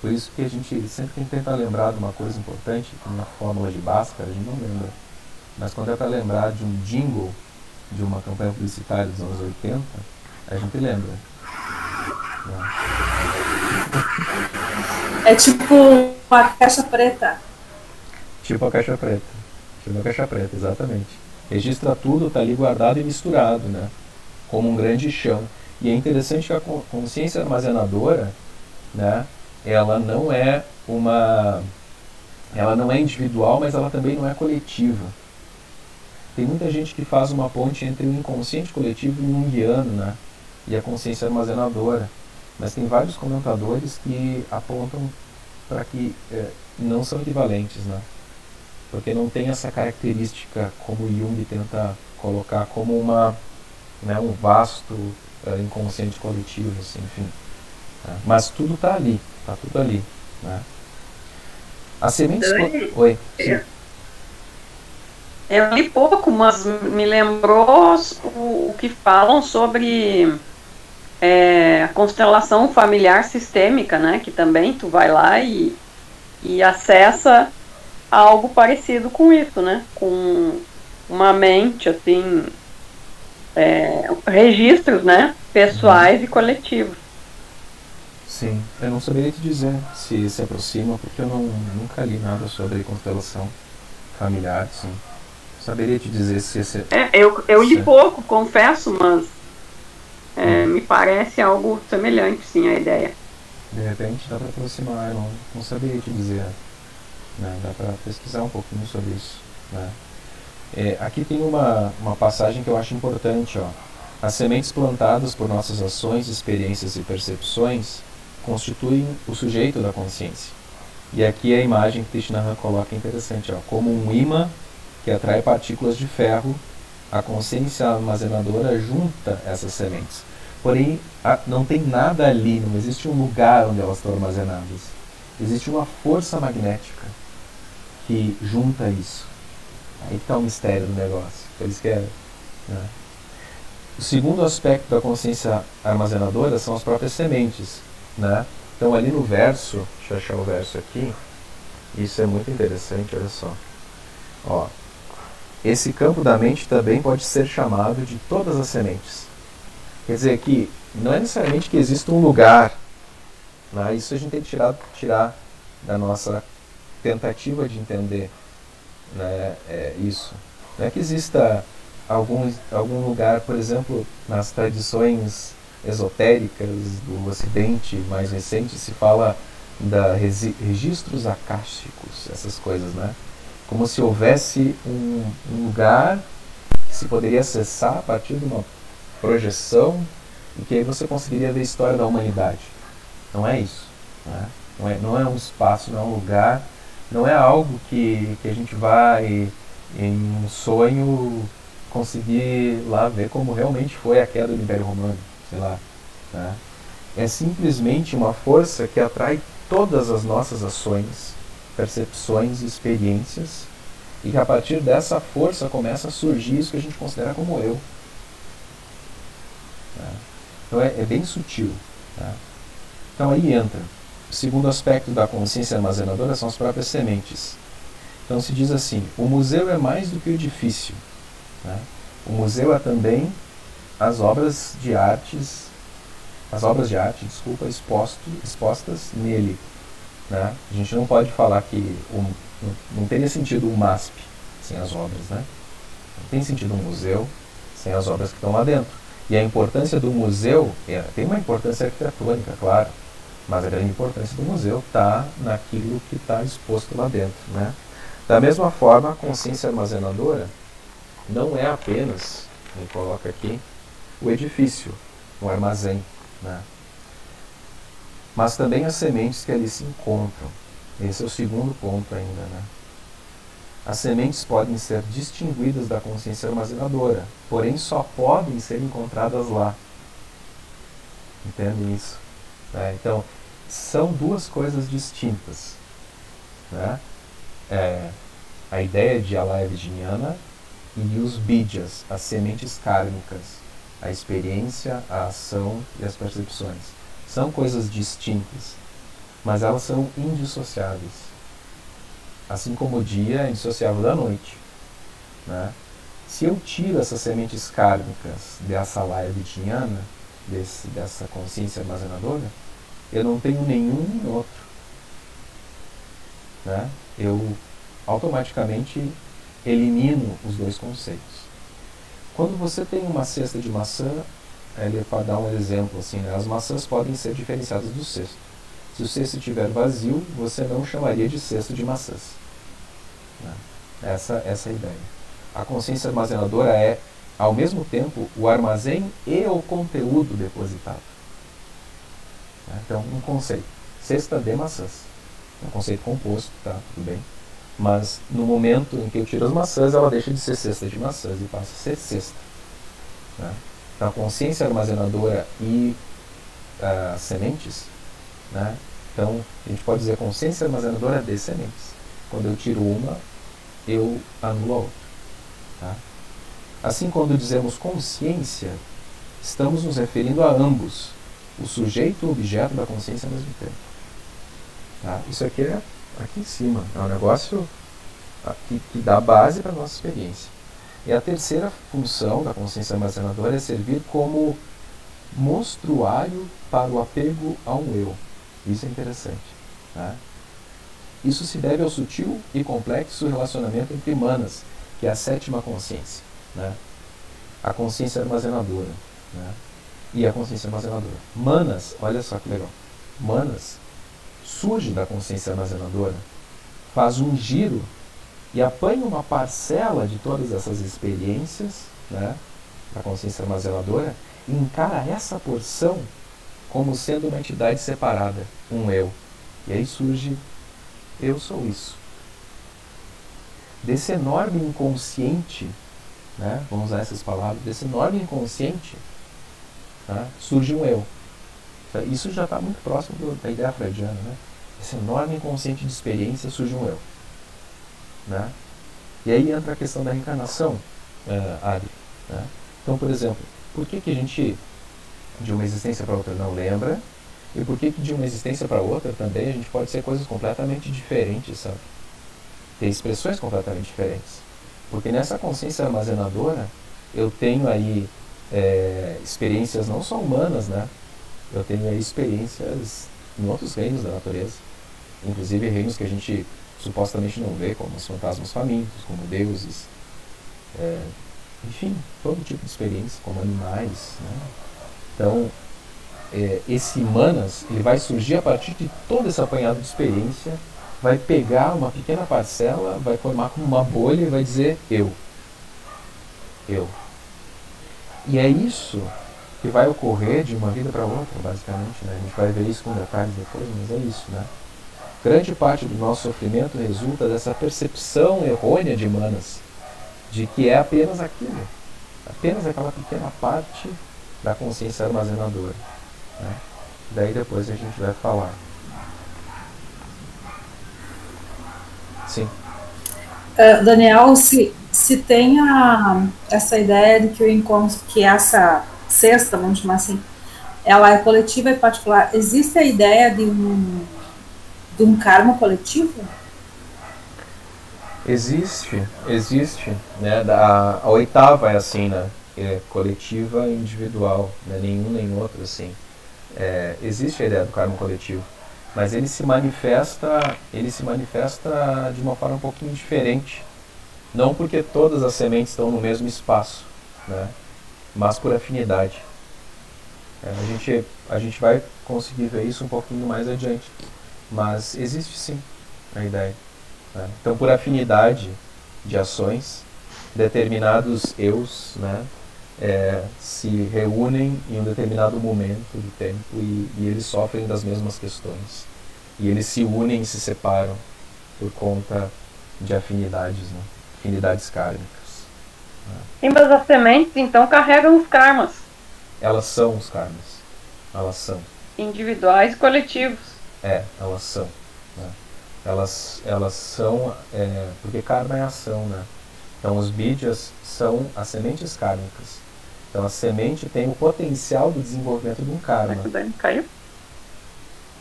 Por isso que a gente sempre tem que tentar lembrar de uma coisa importante, que na fórmula de Bhaskara a gente não lembra. Mas quando é para lembrar de um jingle de uma campanha publicitária dos anos 80, a gente lembra. É tipo a caixa preta. Tipo a caixa preta. Tipo a caixa preta, exatamente. Registra tudo, está ali guardado e misturado, né? Como um grande chão. E é interessante que a consciência armazenadora, né, ela não é uma ela não é individual, mas ela também não é coletiva. Tem muita gente que faz uma ponte entre o inconsciente coletivo e o junguiano, né? E a consciência armazenadora. Mas tem vários comentadores que apontam para que é, não são equivalentes, né? Porque não tem essa característica como Jung tenta colocar como uma, né, um vasto uh, inconsciente coletivo, assim, enfim. Né? Mas tudo está ali, está tudo ali. Né? As sementes. Oi. Sim. Eu li pouco, mas me lembrou o, o que falam sobre é, a constelação familiar sistêmica, né? Que também tu vai lá e, e acessa algo parecido com isso, né? Com uma mente, assim, é, registros, né? Pessoais uhum. e coletivos. Sim, eu não saberia te dizer se se aproxima, porque eu não, nunca li nada sobre constelação familiar, sim. Saberia te dizer se esse. É, eu, eu li pouco, confesso, mas é, me parece algo semelhante, sim, a ideia. De repente dá para aproximar, eu não, não saberia te dizer. Né? Dá para pesquisar um pouquinho sobre isso. Né? É, aqui tem uma, uma passagem que eu acho importante. Ó. As sementes plantadas por nossas ações, experiências e percepções constituem o sujeito da consciência. E aqui a imagem que Krishna coloca é interessante. Ó. Como um imã que atrai partículas de ferro, a consciência armazenadora junta essas sementes. Porém, não tem nada ali, não existe um lugar onde elas estão armazenadas. Existe uma força magnética que junta isso. Aí está o mistério do negócio. Por isso que é. Né? O segundo aspecto da consciência armazenadora são as próprias sementes. Né? Então, ali no verso, deixa eu achar o verso aqui. Isso é muito interessante, olha só. Ó, esse campo da mente também pode ser chamado de todas as sementes. Quer dizer que não é necessariamente que exista um lugar. Né? Isso a gente tem que tirar, tirar da nossa tentativa de entender né, é isso. Não é que exista algum, algum lugar, por exemplo, nas tradições esotéricas do Ocidente mais recente, se fala da registros acásticos, essas coisas, né? Como se houvesse um, um lugar que se poderia acessar a partir de uma projeção e que aí você conseguiria ver a história da humanidade. Não é isso. Né? Não, é, não é um espaço, não é um lugar, não é algo que, que a gente vai em um sonho conseguir lá ver como realmente foi a queda do Império Romano, sei lá. Né? É simplesmente uma força que atrai todas as nossas ações, percepções e experiências, e que a partir dessa força começa a surgir isso que a gente considera como eu. Tá? Então é, é, bem sutil. Tá? Então aí entra. O segundo aspecto da consciência armazenadora são as próprias sementes. Então se diz assim: o museu é mais do que o edifício. Tá? O museu é também as obras de artes, as obras de arte, desculpa, exposto, expostas nele. Né? A gente não pode falar que um, não teria sentido o MASP sem as obras, né? Não tem sentido um museu sem as obras que estão lá dentro. E a importância do museu, é, tem uma importância arquitetônica, claro, mas a grande importância do museu está naquilo que está exposto lá dentro. Né? Da mesma forma, a consciência armazenadora não é apenas, ele coloca aqui, o edifício, o armazém, né? Mas também as sementes que ali se encontram. Esse é o segundo ponto ainda. Né? As sementes podem ser distinguidas da consciência armazenadora, porém só podem ser encontradas lá. Entende isso? É, então, são duas coisas distintas. Né? É, a ideia de Alaya Virginiana e os bidjas, as sementes kármicas, a experiência, a ação e as percepções. São coisas distintas, mas elas são indissociáveis. Assim como o dia é indissociável da noite. Né? Se eu tiro essas sementes kármicas dessa laia vitiniana, desse, dessa consciência armazenadora, eu não tenho nenhum outro. Né? Eu automaticamente elimino os dois conceitos. Quando você tem uma cesta de maçã, ele pode dar um exemplo assim, né? as maçãs podem ser diferenciadas do cesto. Se o cesto estiver vazio, você não chamaria de cesto de maçãs. Né? Essa, essa é a ideia. A consciência armazenadora é, ao mesmo tempo, o armazém e o conteúdo depositado. Né? Então, um conceito. Cesta de maçãs. É um conceito composto, tá? Tudo bem. Mas no momento em que eu tiro as maçãs, ela deixa de ser cesta de maçãs e passa a ser cesta. Né? Então, a consciência armazenadora e uh, sementes, né? então a gente pode dizer consciência armazenadora de sementes. Quando eu tiro uma, eu anulo a outra. Tá? Assim, quando dizemos consciência, estamos nos referindo a ambos, o sujeito e o objeto da consciência ao mesmo tempo. Tá? Isso aqui é aqui em cima, é um negócio que, que dá base para a nossa experiência. E a terceira função da consciência armazenadora é servir como monstruário para o apego a um eu. Isso é interessante. Tá? Isso se deve ao sutil e complexo relacionamento entre manas, que é a sétima consciência. Né? A consciência armazenadora. Né? E a consciência armazenadora. Manas, olha só que legal. Manas surge da consciência armazenadora, faz um giro e apanha uma parcela de todas essas experiências né, da consciência armazenadora e encara essa porção como sendo uma entidade separada, um eu. E aí surge eu sou isso. Desse enorme inconsciente, né, vamos usar essas palavras, desse enorme inconsciente, né, surge um eu. Isso já está muito próximo do, da ideia freudiana. Né? Esse enorme inconsciente de experiência surge um eu. Né? E aí entra a questão da reencarnação, uh, Ari. Né? Então, por exemplo, por que, que a gente de uma existência para outra não lembra? E por que, que de uma existência para outra também a gente pode ser coisas completamente diferentes, sabe? Ter expressões completamente diferentes. Porque nessa consciência armazenadora eu tenho aí é, experiências não só humanas, né? Eu tenho aí experiências em outros reinos da natureza. Inclusive reinos que a gente supostamente não vê, como os fantasmas famintos, como deuses. É, enfim, todo tipo de experiência, como animais. Né? Então, é, esse Manas ele vai surgir a partir de todo esse apanhado de experiência, vai pegar uma pequena parcela, vai formar como uma bolha e vai dizer eu. Eu. E é isso que vai ocorrer de uma vida para outra, basicamente. Né? A gente vai ver isso com detalhes depois, mas é isso. Né? Grande parte do nosso sofrimento resulta dessa percepção errônea de Manas, de que é apenas aquilo, apenas aquela pequena parte da consciência armazenadora. Né? Daí depois a gente vai falar. Sim. Uh, Daniel, se, se tem a, essa ideia de que o encontro, que essa sexta, vamos chamar assim, ela é coletiva e particular, existe a ideia de um, de um karma coletivo? Existe, existe. Né? A, a oitava é assim, né? É coletiva e individual, né? nenhum nem outro assim. É, existe a ideia do karma coletivo, mas ele se manifesta, ele se manifesta de uma forma um pouquinho diferente. Não porque todas as sementes estão no mesmo espaço, né? mas por afinidade. É, a, gente, a gente vai conseguir ver isso um pouquinho mais adiante. Mas existe sim a ideia. Né? Então, por afinidade de ações, determinados eus né, é, se reúnem em um determinado momento do tempo e, e, eles sofrem das mesmas questões. E eles se unem e se separam por conta de afinidades, né? afinidades kármicas. Mas as sementes então carregam os karmas. Elas são os karmas. Elas são. Individuais e coletivos. É, elas são. Né? Elas, elas são. É, porque karma é ação, né? Então os bídias são as sementes kármicas. Então a semente tem o potencial do desenvolvimento de um karma. O Dani caiu?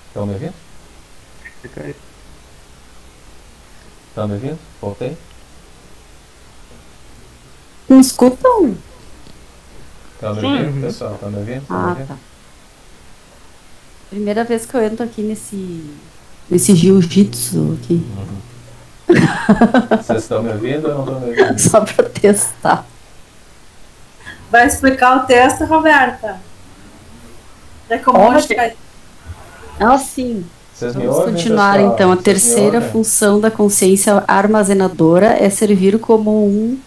Estão me ouvindo? Estão me ouvindo? Voltei? Não escutam? Estão me ouvindo, pessoal? Estão me ouvindo? Ah, me tá. Primeira vez que eu entro aqui nesse, nesse jiu-jitsu aqui, Vocês estão me ouvindo ou não estão me ouvindo? só pra testar. Vai explicar o texto, Roberta? É como Onde? vai- Ah, sim. Vocês me Vamos ouvem, continuar pessoal? então. A Vocês terceira função da consciência armazenadora é servir como um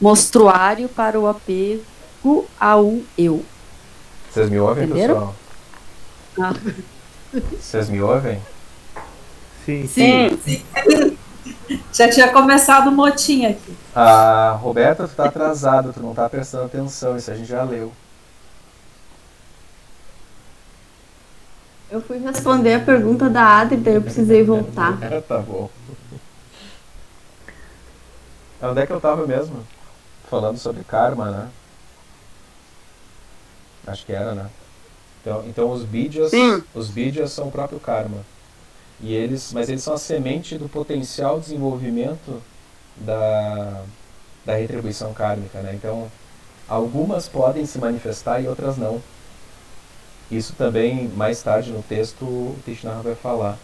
mostruário para o apego a um eu. Vocês me ouvem, Entenderam? pessoal? Ah. Vocês me ouvem? Sim. Sim. Já tinha começado o motim aqui. A Roberta, tu tá atrasado, tu não tá prestando atenção, isso a gente já leu. Eu fui responder a pergunta da Adri, daí eu precisei voltar. tá bom. Onde é que eu tava mesmo? Falando sobre karma, né? Acho que era, né? Então, então os bídias, Sim. os bídias são o próprio karma. E eles, mas eles são a semente do potencial desenvolvimento da, da retribuição kármica, né? Então, algumas podem se manifestar e outras não. Isso também, mais tarde no texto, o Tishnara vai falar.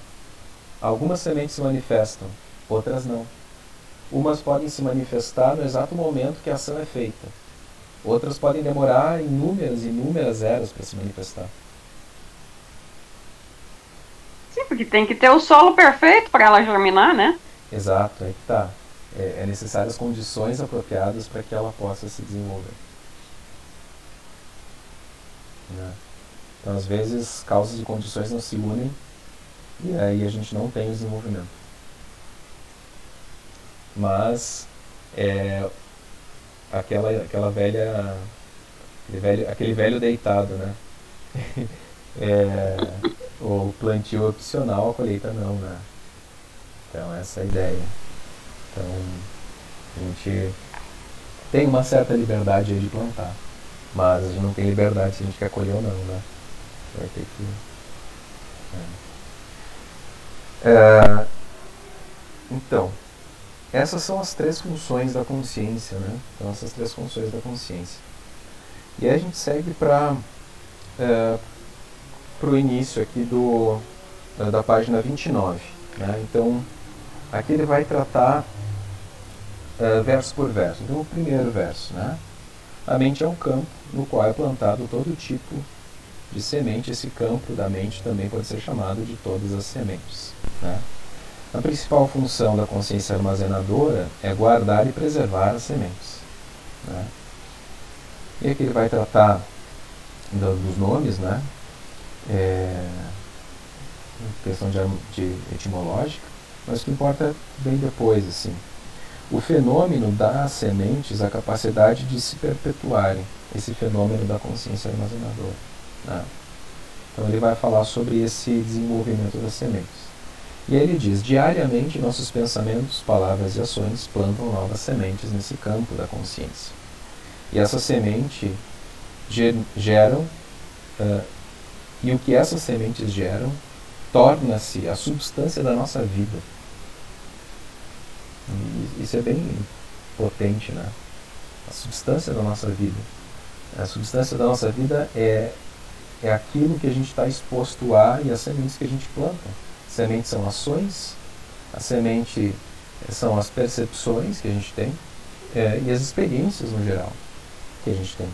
Algumas sementes se manifestam, outras não. Umas podem se manifestar no exato momento que a ação é feita. Outras podem demorar inúmeras, inúmeras eras para se manifestar. Sim, porque tem que ter o solo perfeito para ela germinar, né? Exato, aí que tá. É, é necessárias as condições apropriadas para que ela possa se desenvolver. Né? Então, às vezes, causas e condições não se unem e aí a gente não tem o desenvolvimento. Mas, é, aquela, aquela velha Aquele velho, aquele velho deitado, né? é, o plantio opcional, a colheita não, né? Então essa é a ideia. Então a gente tem uma certa liberdade aí de plantar, mas a gente não tem liberdade se a gente quer colher ou não, né? Vai ter que. É. É, então, essas são as três funções da consciência, né? Então essas três funções da consciência. E aí a gente segue para é, o início aqui do, da página 29. Né? Então, aqui ele vai tratar uh, verso por verso. Então, o primeiro verso. Né? A mente é um campo no qual é plantado todo tipo de semente. Esse campo da mente também pode ser chamado de todas as sementes. Né? A principal função da consciência armazenadora é guardar e preservar as sementes. Né? E aqui ele vai tratar dos nomes, né? É, questão de, de etimológica, mas o que importa bem depois, assim. O fenômeno dá às sementes a capacidade de se perpetuarem, esse fenômeno da consciência armazenadora. Né? Então ele vai falar sobre esse desenvolvimento das sementes. E ele diz: diariamente nossos pensamentos, palavras e ações plantam novas sementes nesse campo da consciência. E essa semente geram, uh, e o que essas sementes geram torna-se a substância da nossa vida. E isso é bem potente, né? A substância da nossa vida. A substância da nossa vida é, é aquilo que a gente está exposto a e as sementes que a gente planta. Sementes são ações, a semente são as percepções que a gente tem é, e as experiências no geral que a gente tem.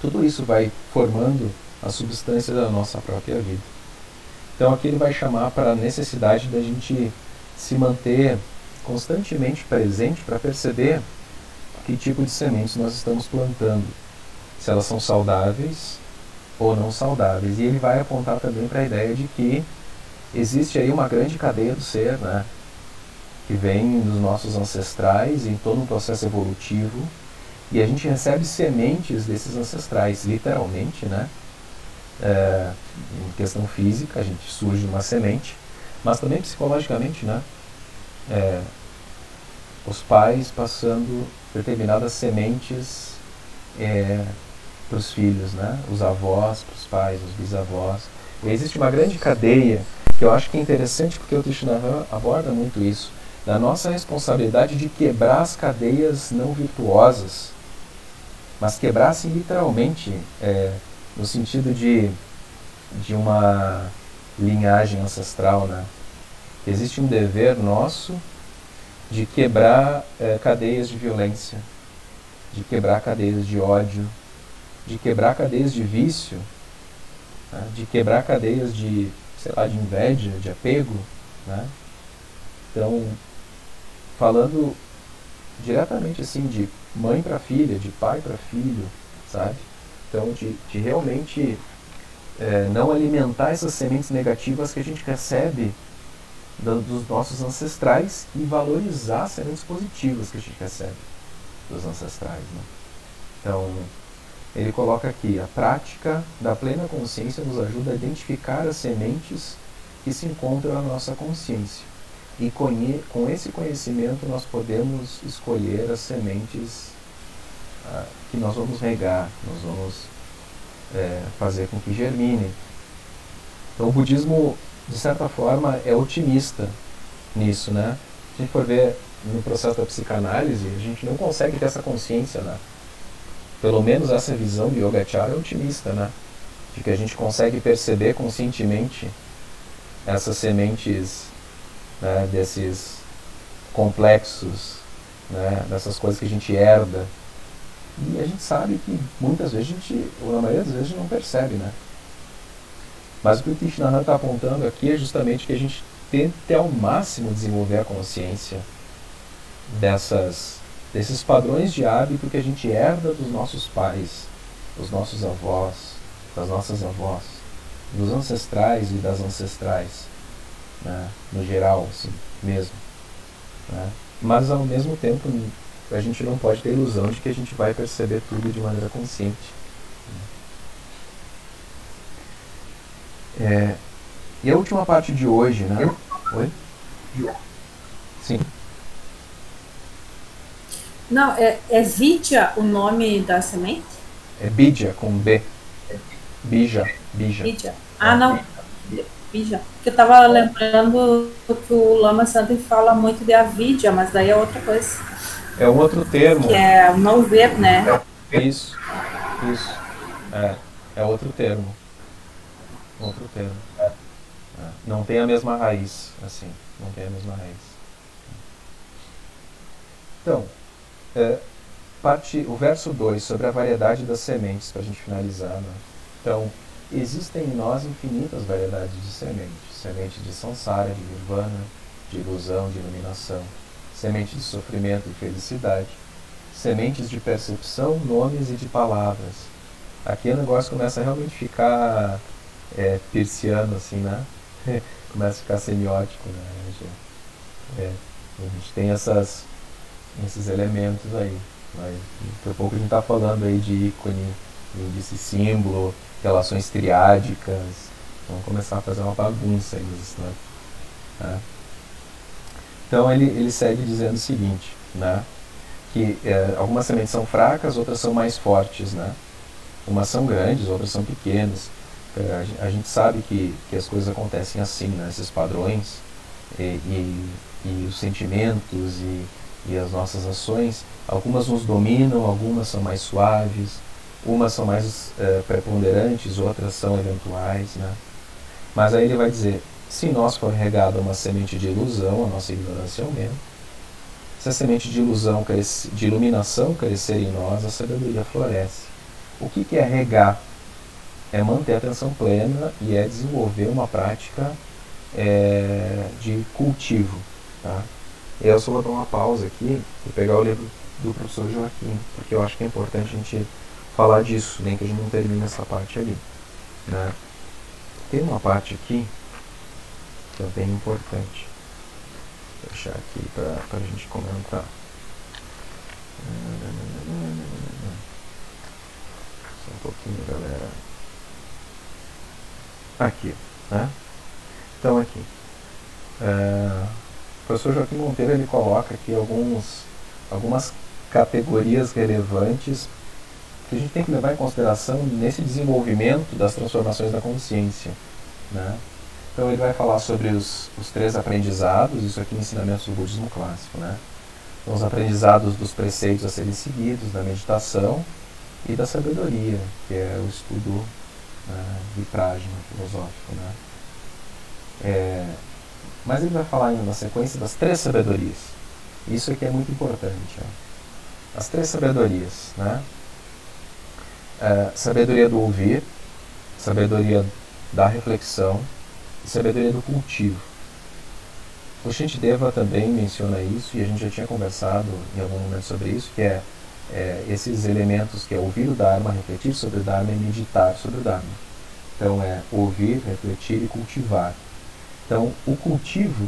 Tudo isso vai formando a substância da nossa própria vida. Então aqui ele vai chamar para a necessidade da gente se manter constantemente presente para perceber que tipo de sementes nós estamos plantando, se elas são saudáveis ou não saudáveis. E ele vai apontar também para a ideia de que existe aí uma grande cadeia do ser, né? que vem dos nossos ancestrais em todo um processo evolutivo e a gente recebe sementes desses ancestrais, literalmente, né? É, em questão física, a gente surge uma semente, mas também psicologicamente, né? É, os pais passando determinadas sementes é, para os filhos, né? Os avós para os pais, os bisavós. E existe uma grande cadeia que eu acho que é interessante porque o Krishna aborda muito isso, da nossa responsabilidade de quebrar as cadeias não virtuosas mas quebrasse literalmente é, no sentido de, de uma linhagem ancestral, né? Existe um dever nosso de quebrar é, cadeias de violência, de quebrar cadeias de ódio, de quebrar cadeias de vício, né? de quebrar cadeias de, sei lá, de inveja, de apego, né? Então, falando diretamente assim de mãe para filha, de pai para filho, sabe? Então, de, de realmente é, não alimentar essas sementes negativas que a gente recebe do, dos nossos ancestrais e valorizar as sementes positivas que a gente recebe dos ancestrais. Né? Então, ele coloca aqui: a prática da plena consciência nos ajuda a identificar as sementes que se encontram na nossa consciência e com esse conhecimento nós podemos escolher as sementes ah, que nós vamos regar, nós vamos é, fazer com que germinem. Então o budismo, de certa forma, é otimista nisso, né? Se a gente for ver no processo da psicanálise, a gente não consegue ter essa consciência, né? Pelo menos essa visão de Yogacara é otimista, né? De que a gente consegue perceber conscientemente essas sementes né, desses complexos, né, dessas coisas que a gente herda. E a gente sabe que muitas vezes a gente, ou na maioria das vezes, não percebe, né? Mas o que o Krishnana está apontando aqui é justamente que a gente tente ao máximo desenvolver a consciência dessas, desses padrões de hábito que a gente herda dos nossos pais, dos nossos avós, das nossas avós, dos ancestrais e das ancestrais né, no geral, assim, mesmo. Né? Mas ao mesmo tempo a gente não pode ter ilusão de que a gente vai perceber tudo de maneira consciente. É, e a última parte de hoje, né? Oi? Sim. Não, é, é Vidya o nome da semente? É Bidja com B. Bija. Bija. Vidya. Ah, não. Vidya. Porque eu estava lembrando que o Lama Santo fala muito de Avidya, mas daí é outra coisa. É um outro termo. Que é não ver, né? Isso. Isso. É. É outro termo. Outro termo. É. Não tem a mesma raiz, assim. Não tem a mesma raiz. Então, é, parte, o verso 2, sobre a variedade das sementes, para a gente finalizar. Né? Então, existem em nós infinitas variedades de sementes. Semente de samsara, de nirvana, de ilusão, de iluminação. Semente de sofrimento e felicidade. Sementes de percepção, nomes e de palavras. Aqui o negócio começa a realmente ficar é, persiano, assim, né? começa a ficar semiótico, né? É, a gente tem essas, esses elementos aí. Mas daqui a pouco a gente está falando aí de ícone, índice símbolo, relações triádicas. Vamos começar a fazer uma bagunça aí né? Né? Então ele, ele segue dizendo o seguinte, né? que é, algumas sementes são fracas, outras são mais fortes. Né? Umas são grandes, outras são pequenas. É, a gente sabe que, que as coisas acontecem assim, né? esses padrões e, e, e os sentimentos e, e as nossas ações, algumas nos dominam, algumas são mais suaves, umas são mais é, preponderantes, outras são eventuais. Né? Mas aí ele vai dizer: se nós for regado uma semente de ilusão, a nossa ignorância aumenta. Se a semente de ilusão, de iluminação crescer em nós, a sabedoria floresce. O que, que é regar? é manter a atenção plena e é desenvolver uma prática é, de cultivo. Tá? Eu só vou dar uma pausa aqui e pegar o livro do professor Joaquim, porque eu acho que é importante a gente falar disso, nem que a gente não termine essa parte ali. Né? Tem uma parte aqui que é bem importante. Vou deixar aqui para a gente comentar. Só um pouquinho, galera. Aqui, né? Então aqui. É, professor Joaquim Monteiro ele coloca aqui alguns, algumas categorias relevantes que a gente tem que levar em consideração nesse desenvolvimento das transformações da consciência. Né? Então ele vai falar sobre os, os três aprendizados, isso aqui em ensinamentos do budismo clássico. Né? Então, os aprendizados dos preceitos a serem seguidos, da meditação e da sabedoria, que é o estudo né, de Prajna filosófico. Né? É, mas ele vai falar na sequência das três sabedorias. Isso aqui é muito importante. Ó. As três sabedorias. Né? É, sabedoria do ouvir, sabedoria da reflexão e sabedoria do cultivo. O Shantideva também menciona isso e a gente já tinha conversado em algum momento sobre isso, que é é, esses elementos que é ouvir o Dharma, refletir sobre o Dharma e meditar sobre o Dharma. Então é ouvir, refletir e cultivar. Então o cultivo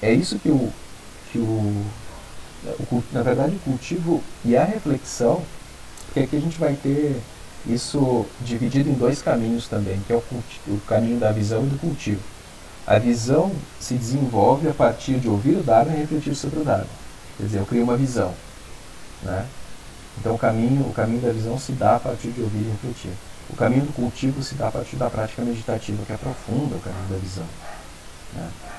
é isso que o, que o, o na verdade o cultivo e a reflexão, porque aqui a gente vai ter isso dividido em dois caminhos também, que é o, o caminho da visão e do cultivo. A visão se desenvolve a partir de ouvir o Dharma e refletir sobre o Dharma. Quer dizer, eu crio uma visão. Né? Então o caminho, o caminho da visão se dá a partir de ouvir e refletir. O caminho do cultivo se dá a partir da prática meditativa, que aprofunda o caminho da visão.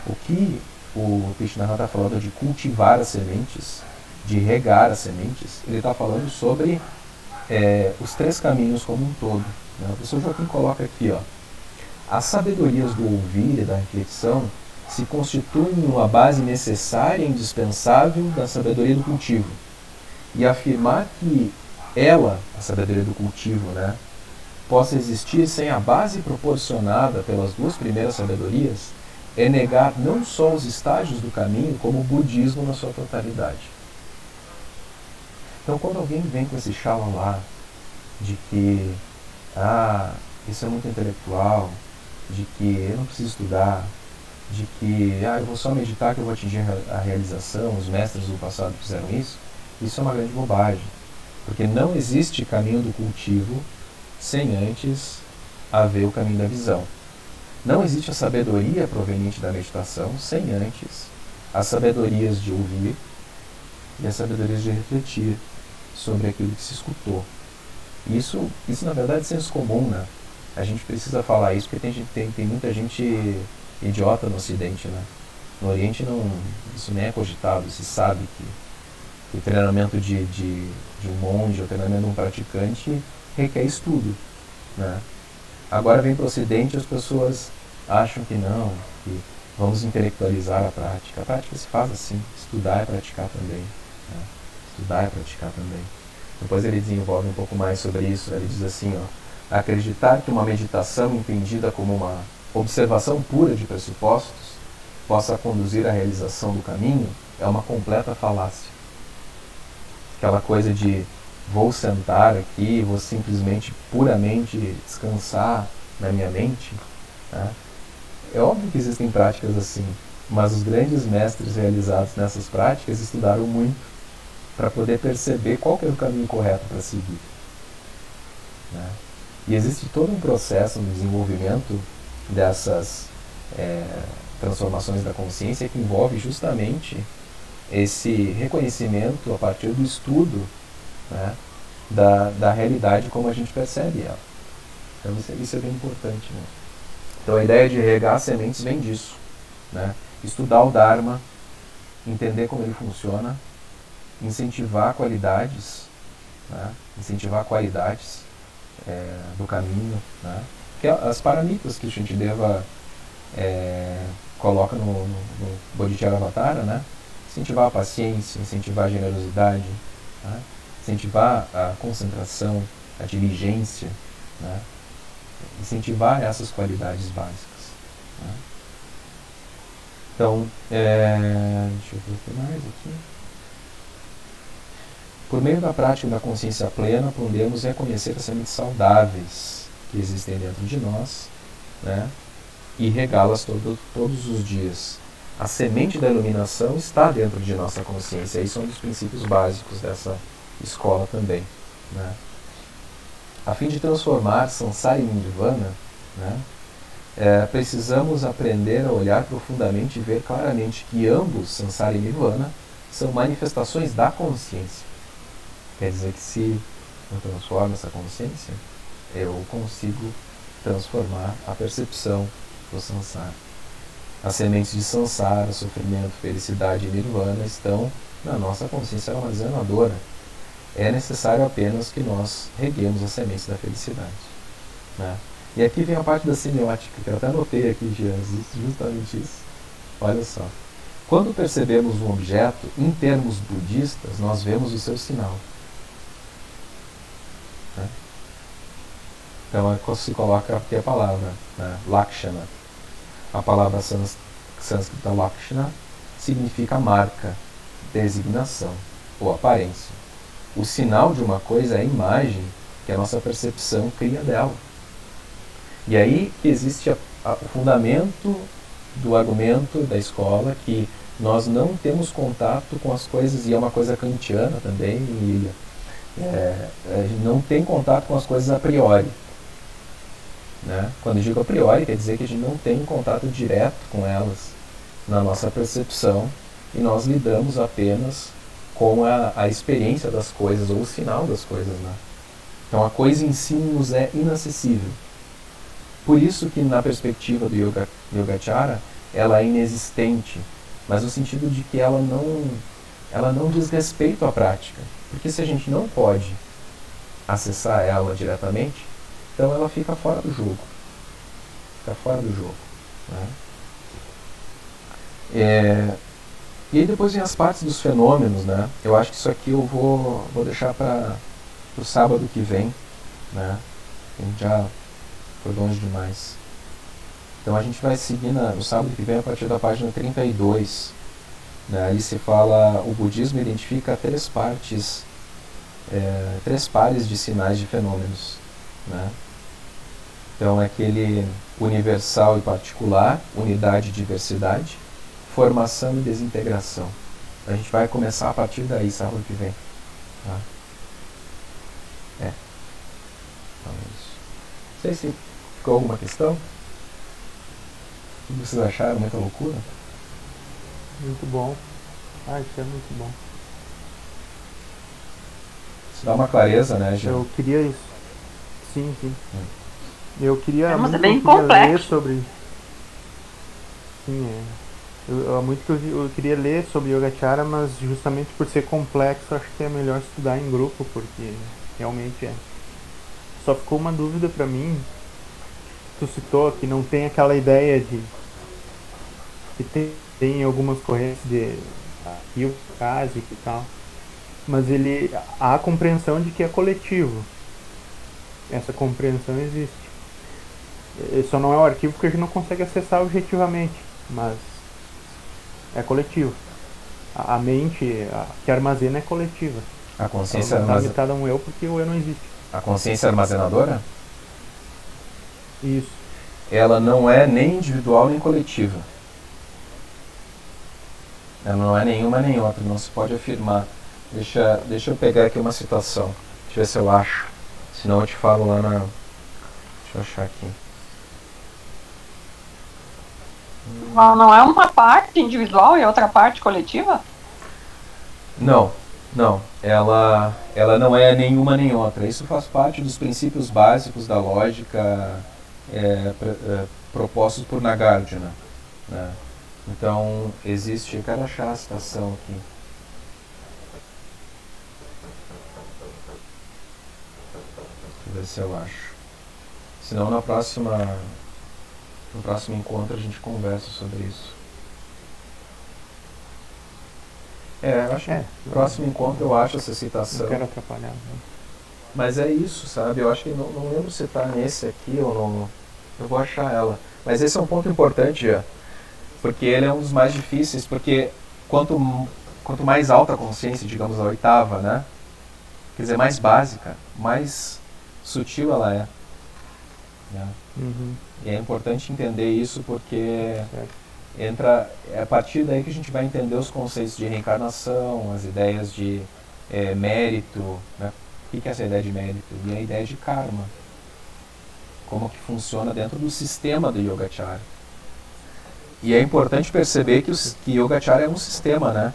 O que o Krishna está falando de cultivar as sementes, de regar as sementes, ele está falando sobre é, os três caminhos como um todo. Né? O professor Joaquim coloca aqui, ó, as sabedorias do ouvir e da reflexão se constituem uma base necessária e indispensável da sabedoria do cultivo e afirmar que ela, a sabedoria do cultivo, né, possa existir sem a base proporcionada pelas duas primeiras sabedorias, é negar não só os estágios do caminho, como o budismo na sua totalidade. Então, quando alguém vem com esse lá de que ah, isso é muito intelectual, de que eu não preciso estudar, de que ah, eu vou só meditar que eu vou atingir a realização, os mestres do passado fizeram isso, Isso é uma grande bobagem, porque não existe caminho do cultivo sem antes haver o caminho da visão. Não existe a sabedoria proveniente da meditação sem antes as sabedorias de ouvir e as sabedorias de refletir sobre aquilo que se escutou. Isso, isso na verdade é senso comum, né? A gente precisa falar isso porque tem, tem, tem muita gente idiota no Ocidente, né? No Oriente não, isso nem é cogitado, se sabe que o treinamento de, de, de um monge, o treinamento de um praticante requer estudo, né? Agora vem para o Ocidente as pessoas acham que não, que vamos intelectualizar a prática. A prática se faz assim, estudar é praticar também. Né? Estudar é praticar também. Depois ele desenvolve um pouco mais sobre isso. Ele diz assim, ó, acreditar que uma meditação entendida como uma observação pura de pressupostos possa conduzir à realização do caminho é uma completa falácia. Aquela coisa de vou sentar aqui, vou simplesmente puramente descansar na minha mente. Né? É óbvio que existem práticas assim, mas os grandes mestres realizados nessas práticas estudaram muito para poder perceber qual que é o caminho correto para seguir. Né? E existe todo um processo no desenvolvimento dessas é, transformações da consciência que envolve justamente esse reconhecimento a partir do estudo né, da, da realidade como a gente percebe ela. Então isso, é, é bem importante. Né? Então a ideia de regar sementes vem disso. Né? Estudar o Dharma, entender como ele funciona, incentivar qualidades, né? incentivar qualidades é, do caminho, né? que as paramitas que a gente deva é, coloca no, no, no né? incentivar a paciência, incentivar a generosidade, né? incentivar a concentração, a diligência, né? Incentivar essas qualidades básicas. Né? Então, é, deixa eu ver o que mais aqui. Por meio da prática da consciência plena, podemos reconhecer as sementes saudáveis que existem dentro de nós né? e regá-las todo, todos os dias. A semente da iluminação está dentro de nossa consciência. Isso é um dos princípios básicos dessa escola também. Né? A fim de transformar Sansara em Nirvana, né, é, precisamos aprender a olhar profundamente e ver claramente que ambos, Sansara e Nirvana, são manifestações da consciência. Quer dizer que se eu transformo essa consciência, eu consigo transformar a percepção do Sansara. As sementes de Sansara, sofrimento, felicidade e Nirvana estão na nossa consciência armazenadora é necessário apenas que nós reguemos as sementes da felicidade. Né? E aqui vem a parte da semiótica, que eu até anotei aqui, Jesus, justamente isso. Olha só. Quando percebemos um objeto, em termos budistas, nós vemos o seu sinal. Né? Então é se coloca aqui a palavra, né? Lakshana. A palavra sânscrita Lakshana significa marca, designação ou aparência. O sinal de uma coisa é a imagem que a nossa percepção cria dela. E aí existe a, a, o fundamento do argumento da escola que nós não temos contato com as coisas, e é uma coisa kantiana também, Lilia. É, é não tem contato com as coisas a priori. Né? Quando eu digo a priori, quer dizer que a gente não tem contato direto com elas na nossa percepção e nós lidamos apenas com a, a experiência das coisas ou o sinal das coisas. Né? Então a coisa em si nos é inacessível. Por isso que na perspectiva do yoga, Yogachara ela é inexistente, mas no sentido de que ela não, ela não diz respeito à prática. Porque se a gente não pode acessar ela diretamente, então ela fica fora do jogo. Fica fora do jogo. Né? É, e aí depois vem as partes dos fenômenos, né? Eu acho que isso aqui eu vou, vou deixar para o sábado que vem, né? A gente já foi longe demais. Então a gente vai seguir na, no sábado que vem a partir da página 32. Né? Aí se fala, o budismo identifica três partes, é, três pares de sinais de fenômenos. Né? Então é aquele universal e particular, unidade e diversidade formação e desintegração. A gente vai começar a partir daí sábado que vem. Tá? É. Então é isso. Não sei se ficou alguma questão. O que vocês acharam? Muita loucura? Muito bom. Ah, isso é muito bom. Isso dá uma clareza, né, Gil? Eu queria isso. Sim, sim. Hum. Eu queria. É, mas muito é bem complexo. sobre. Sim, é. Há muito que eu, eu queria ler sobre Yogachara, mas justamente por ser complexo, acho que é melhor estudar em grupo, porque realmente é. Só ficou uma dúvida pra mim. Tu citou que não tem aquela ideia de. que tem, tem algumas correntes de Rio Kazik e tal. Mas ele. há a compreensão de que é coletivo. Essa compreensão existe. Só não é o arquivo que a gente não consegue acessar objetivamente, mas é coletivo. A a mente a, que armazena é coletiva. A Ela consciência, não está armazen... limitada a um eu porque o eu não existe. a consciência armazenadora, Isso. ela não é nem individual nem coletiva. Ela não é nenhuma nem outra, não se pode afirmar. Deixa, deixa eu pegar aqui uma citação. Deixa eu ver se eu acho. Senão eu te falo lá na. Deixa eu achar aqui. Não, é uma parte individual e outra parte coletiva? Não, não. Ela, ela não é nenhuma nem outra. Isso faz parte dos princípios básicos da lógica é, é, propostos por Nagarjuna. Né? Então, existe. Quero achar a citação aqui. Deixa eu ver se eu acho. Senão, na próxima, no próximo encontro, a gente conversa sobre isso. É, eu acho É. que no próximo encontro eu acho essa citação. Não quero atrapalhar. né? Mas é isso, sabe? Eu acho que não, não lembro se tá nesse aqui ou não. Eu vou achar ela. Mas esse é um ponto importante, já. Porque ele é um dos mais difíceis, porque quanto, quanto mais alta a consciência, digamos a oitava, né? Quer dizer, mais básica, mais sutil ela é. né? Uhum. E é importante entender isso porque entra é a partir daí que a gente vai entender os conceitos de reencarnação, as ideias de eh, mérito, né? o que é essa ideia de mérito e a ideia de karma, como que funciona dentro do sistema do Yogacara. E é importante perceber que, os, que Yogacara é um sistema, né?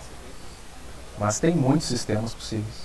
Mas tem muitos sistemas possíveis.